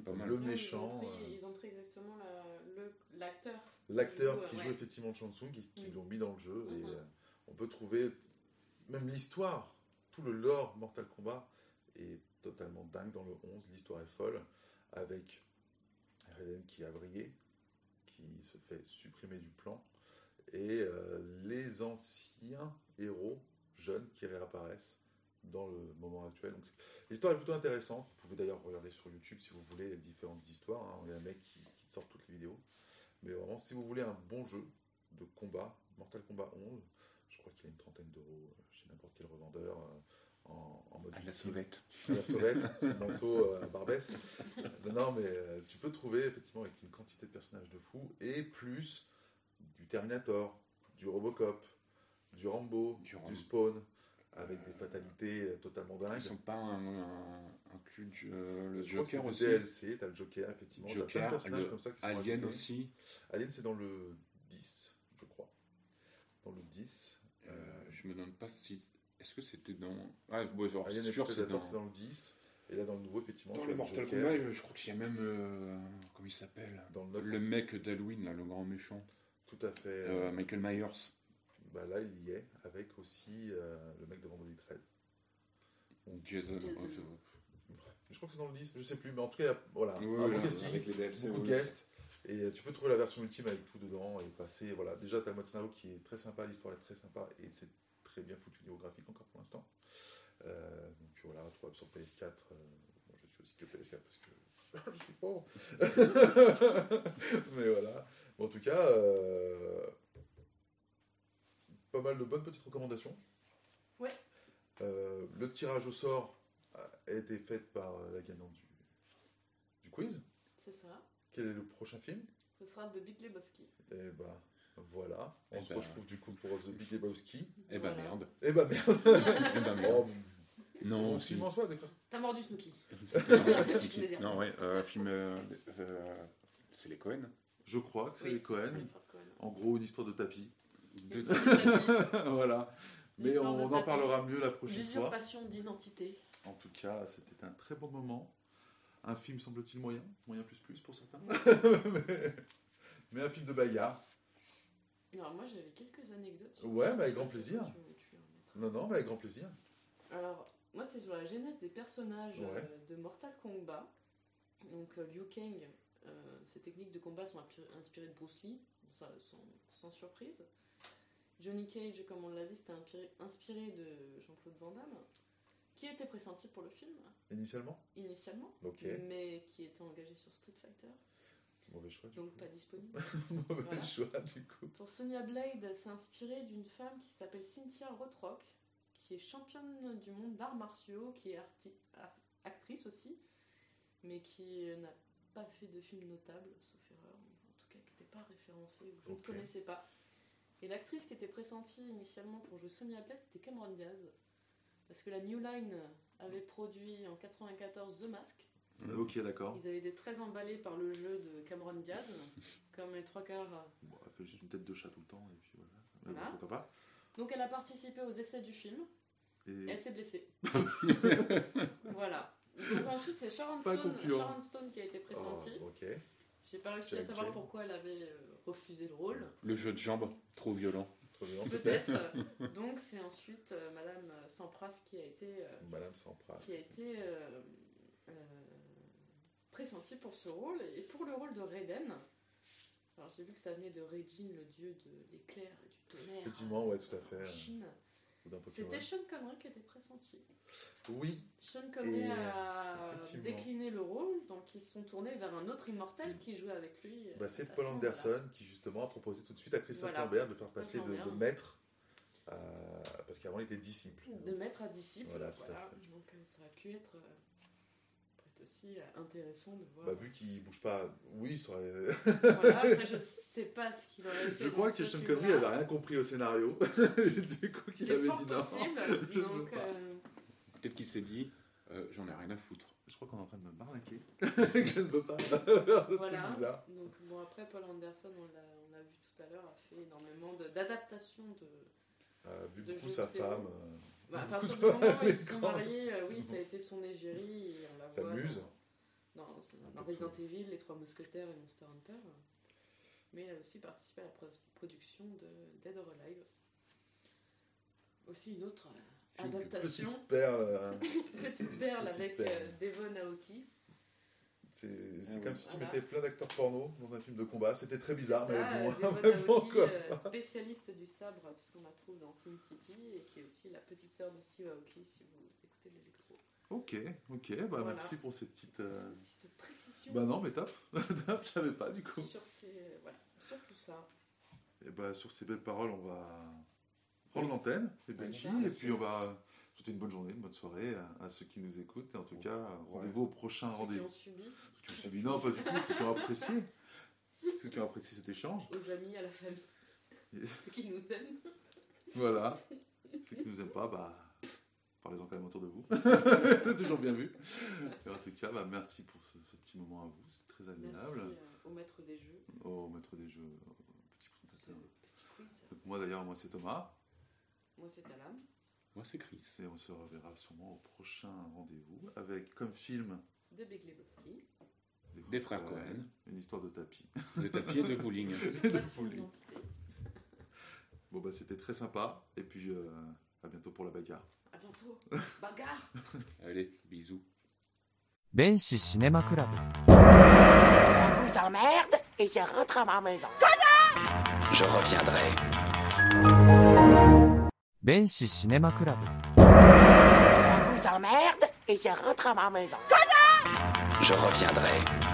pas mal. Le méchant, Ils ont pris, euh, ils ont pris exactement la- l'acteur. l'acteur joue, qui ouais. joue effectivement Shang Tsung, qui, qui Mm. l'ont mis dans le jeu, et euh, on peut trouver même l'histoire, tout le lore Mortal Kombat est totalement dingue dans le 11, l'histoire est folle, avec Raiden qui a brillé, qui se fait supprimer du plan, et euh, les anciens héros jeunes qui réapparaissent dans le moment actuel. L'histoire est plutôt intéressante. Vous pouvez d'ailleurs regarder sur YouTube si vous voulez les différentes histoires. hein. Il y a un mec qui, qui sort toutes les vidéos. Mais vraiment, si vous voulez un bon jeu de combat, Mortal Kombat 11, je crois qu'il a une trentaine d'euros euh, chez n'importe quel revendeur euh, en, en mode À la sauvette. À la sauvette, [laughs] le manteau euh, à Barbès. Non, non, mais tu peux trouver effectivement avec une quantité de personnages de fou et plus du Terminator, du Robocop, du Rambo, Du. Spawn, avec des fatalités totalement dingues. Ils sont pas inclus euh, le Je Joker c'est aussi. DLC, t'as le Joker, effectivement. T'as plein de Joker, personnages le comme ça qui sont Alien aussi. Alien, c'est dans le 10, je crois. Dans le 10. Euh, je me demande pas si. Est-ce que c'était dans. Ah, bon, genre, Alien sûr, c'est dans. c'est dans le 10. Et là, dans le nouveau, effectivement, Dans le Mortal Joker. Kombat, je crois qu'il y a même. euh, comment il s'appelle? Dans le 9, Le mec d'Halloween, là, le grand méchant. tout à fait. Euh, euh, Michael Myers. bah là, il y est, avec aussi euh, le mec de Vendredi 13. Jason. Jason. Je crois que c'est dans le 10, je sais plus, mais en tout cas, voilà, Ouais, un bon là, casting, avec les DLC, beaucoup de ouais. Et tu peux trouver la version ultime avec tout dedans, et passer, voilà, déjà t'as le mode scénario qui est très sympa, l'histoire est très sympa, et c'est très bien foutu niveau graphique encore pour l'instant. Euh, donc voilà, trouvable sur PS4, euh, bon, je suis aussi que PS4 parce que [laughs] je suis pauvre. [laughs] mais voilà, Bon, en tout cas, euh, pas mal de bonnes petites recommandations. Ouais. Euh, le tirage au sort a été fait par la gagnante du, du quiz. C'est ça. Quel est le prochain film? Ce sera de Big Lebowski. Eh ben voilà, on Eh se retrouve du coup pour The Big Lebowski. Eh ben Voilà. merde. Eh ben merde [laughs] Eh ben merde. Oh, Non, film en soi, des fois. T'as mordu Snooki. [laughs] Non, ouais, euh, film. euh, euh, c'est les Cohen. Je crois que c'est Oui, les Cohen. En gros, une histoire de tapis. De- [laughs] voilà. Mais on de en parlera mieux la prochaine fois. L'usurpation d'identité. En tout cas, c'était un très bon moment. Un film semble-t-il moyen, moyen plus plus pour certains. [laughs] mais, mais un film de bagarre. Alors moi j'avais quelques anecdotes. sur Ouais, mais avec grand plaisir. tu- tu. Non, non, mais avec grand plaisir. Alors, moi, c'était sur la genèse des personnages Ouais. euh, de Mortal Kombat. Donc, euh, Liu Kang, euh, ses techniques de combat sont inspirées de Bruce Lee, ça, sans, sans surprise. Johnny Cage, comme on l'a dit, c'était inspiré, inspiré de Jean-Claude Van Damme, qui était pressenti pour le film, Initialement initialement, Ok. mais qui était engagé sur Street Fighter, Mauvais choix, du donc coup. pas disponible. [laughs] Mauvais Voilà. choix, du coup. Pour Sonya Blade, c'est inspiré d'une femme qui s'appelle Cynthia Rothrock, qui est championne du monde d'arts martiaux, qui est actrice aussi, mais qui n'a pas fait de film notable, sauf erreur, en tout cas qui n'était pas référencé ou je ne Ok. connaissais pas. Et l'actrice qui était pressentie initialement pour jouer Sonya Blade, c'était Cameron Diaz, parce que la New Line avait produit en 94 The Mask. Ok, d'accord. Ils avaient été très emballés par le jeu de Cameron Diaz, [laughs] comme les trois quarts euh, Bon, elle fait juste une tête de chat tout le temps, et puis voilà. Mais Voilà. bon, pourquoi pas Donc elle a participé aux essais du film et Et elle s'est blessée. [laughs] voilà. Donc ensuite c'est Sharon. Sharon Stone qui a été pressentie. Oh, ok. J'ai pas réussi à savoir pourquoi elle avait euh, refusé le rôle. Le jeu de jambes, trop violent. Peut-être. [laughs] Donc c'est ensuite euh, Madame Sampras qui a été, euh, Madame Sampras. qui a été euh, euh, pressentie pour ce rôle. Et pour le rôle de Raiden, Alors j'ai vu que ça venait de Regin, le dieu de l'éclair et du tonnerre. Effectivement, ouais, tout à fait. En Chine. C'était Sean Connery qui était pressenti. Oui, Sean Connery Et, a décliné le rôle, donc ils se sont tournés vers un autre immortel qui jouait avec lui. bah, euh, c'est à Paul Anderson qui justement a proposé tout de suite à Christophe Voilà. Lambert de faire passer de, maître, euh, parce qu'avant il était disciple. De maître à disciple, Voilà, tout à fait. Donc euh, ça aurait pu être peut-être aussi euh, intéressant de voir. Bah, vu qu'il bouge pas, oui, ça aurait... voilà, après je [laughs] sais pas ce qu'il aurait fait. Je crois que Sean. Connery avait rien compris au scénario. [laughs] du coup, qu'il C'est avait fort dit non. possible. [laughs] veux donc, euh, Peut-être qu'il s'est dit, euh, j'en ai rien à foutre. Je crois qu'on est en train de me marnaquer. que je ne veux pas voilà. Donc bon après Paul Anderson, on l'a vu tout à l'heure, a fait énormément de- d'adaptations de. Euh, vu beaucoup sa femme, euh, Bah, à beaucoup partir sa du moment où ils [laughs] se sont mariés, euh, oui, ça a été son égérie et on la Sa voit muse. Dans, Resident. Evil, Les Trois Mousquetaires et Monster Hunter. Mais elle a aussi participé à la pro- production de Dead or Alive. Aussi une autre euh, adaptation. Petite perle. [laughs] Petite perle Petite avec euh, Devon Aoki. C'est Ah comme oui. si tu Voilà. mettais plein d'acteurs porno dans un film de combat. C'était très bizarre, [laughs] mais bon, euh, mais bon, quoi. euh, spécialiste du sabre, puisqu'on la trouve dans Sin City, et qui est aussi la petite sœur de Steve Aoki, si vous écoutez l'électro. Ok, ok, bah Voilà. merci pour ces petites. euh, Petite précision Bah non, mais top. [laughs] Top, je savais pas du coup. sur, ces, voilà, sur tout ça. Et bah sur ces belles paroles, on va prendre l'antenne, et Benji, et puis on va souhaiter une bonne journée, une bonne soirée à, à ceux qui nous écoutent. Et en tout cas, rendez-vous au prochain rendez-vous. subi, Ceux qui ont suivi, non, pas du tout, ceux qui ont apprécié. [laughs] Ceux qui ont apprécié cet échange. aux amis, à la famille, Et- [laughs] ceux qui nous aiment. Voilà. [laughs] Ceux qui nous aiment pas, bah, parlez-en quand même autour de vous. C'est toujours bien vu. Et en tout cas, bah, merci pour ce, ce petit moment à vous. C'est très Merci agréable. euh, au maître des jeux, Au maître des jeux, au petit ce présentateur. petit quiz. Donc, moi d'ailleurs, moi c'est Thomas. Moi, c'est Alam. Moi, c'est Chris. Et on se reverra sûrement au prochain rendez-vous avec comme film. Big Des, frères Cohen. Une histoire de tapis. De tapis et de [laughs] bowling. Bon, bah, c'était très sympa. Et puis, euh, à bientôt pour la bagarre. À bientôt. Bagarre [laughs] Allez, bisous. Benchi Cinéma Club. Ça vous emmerde et je rentre à ma maison. Je reviendrai. 弁士シネマクラブ Ça vous emmerde et je rentre à ma maison. Je reviendrai.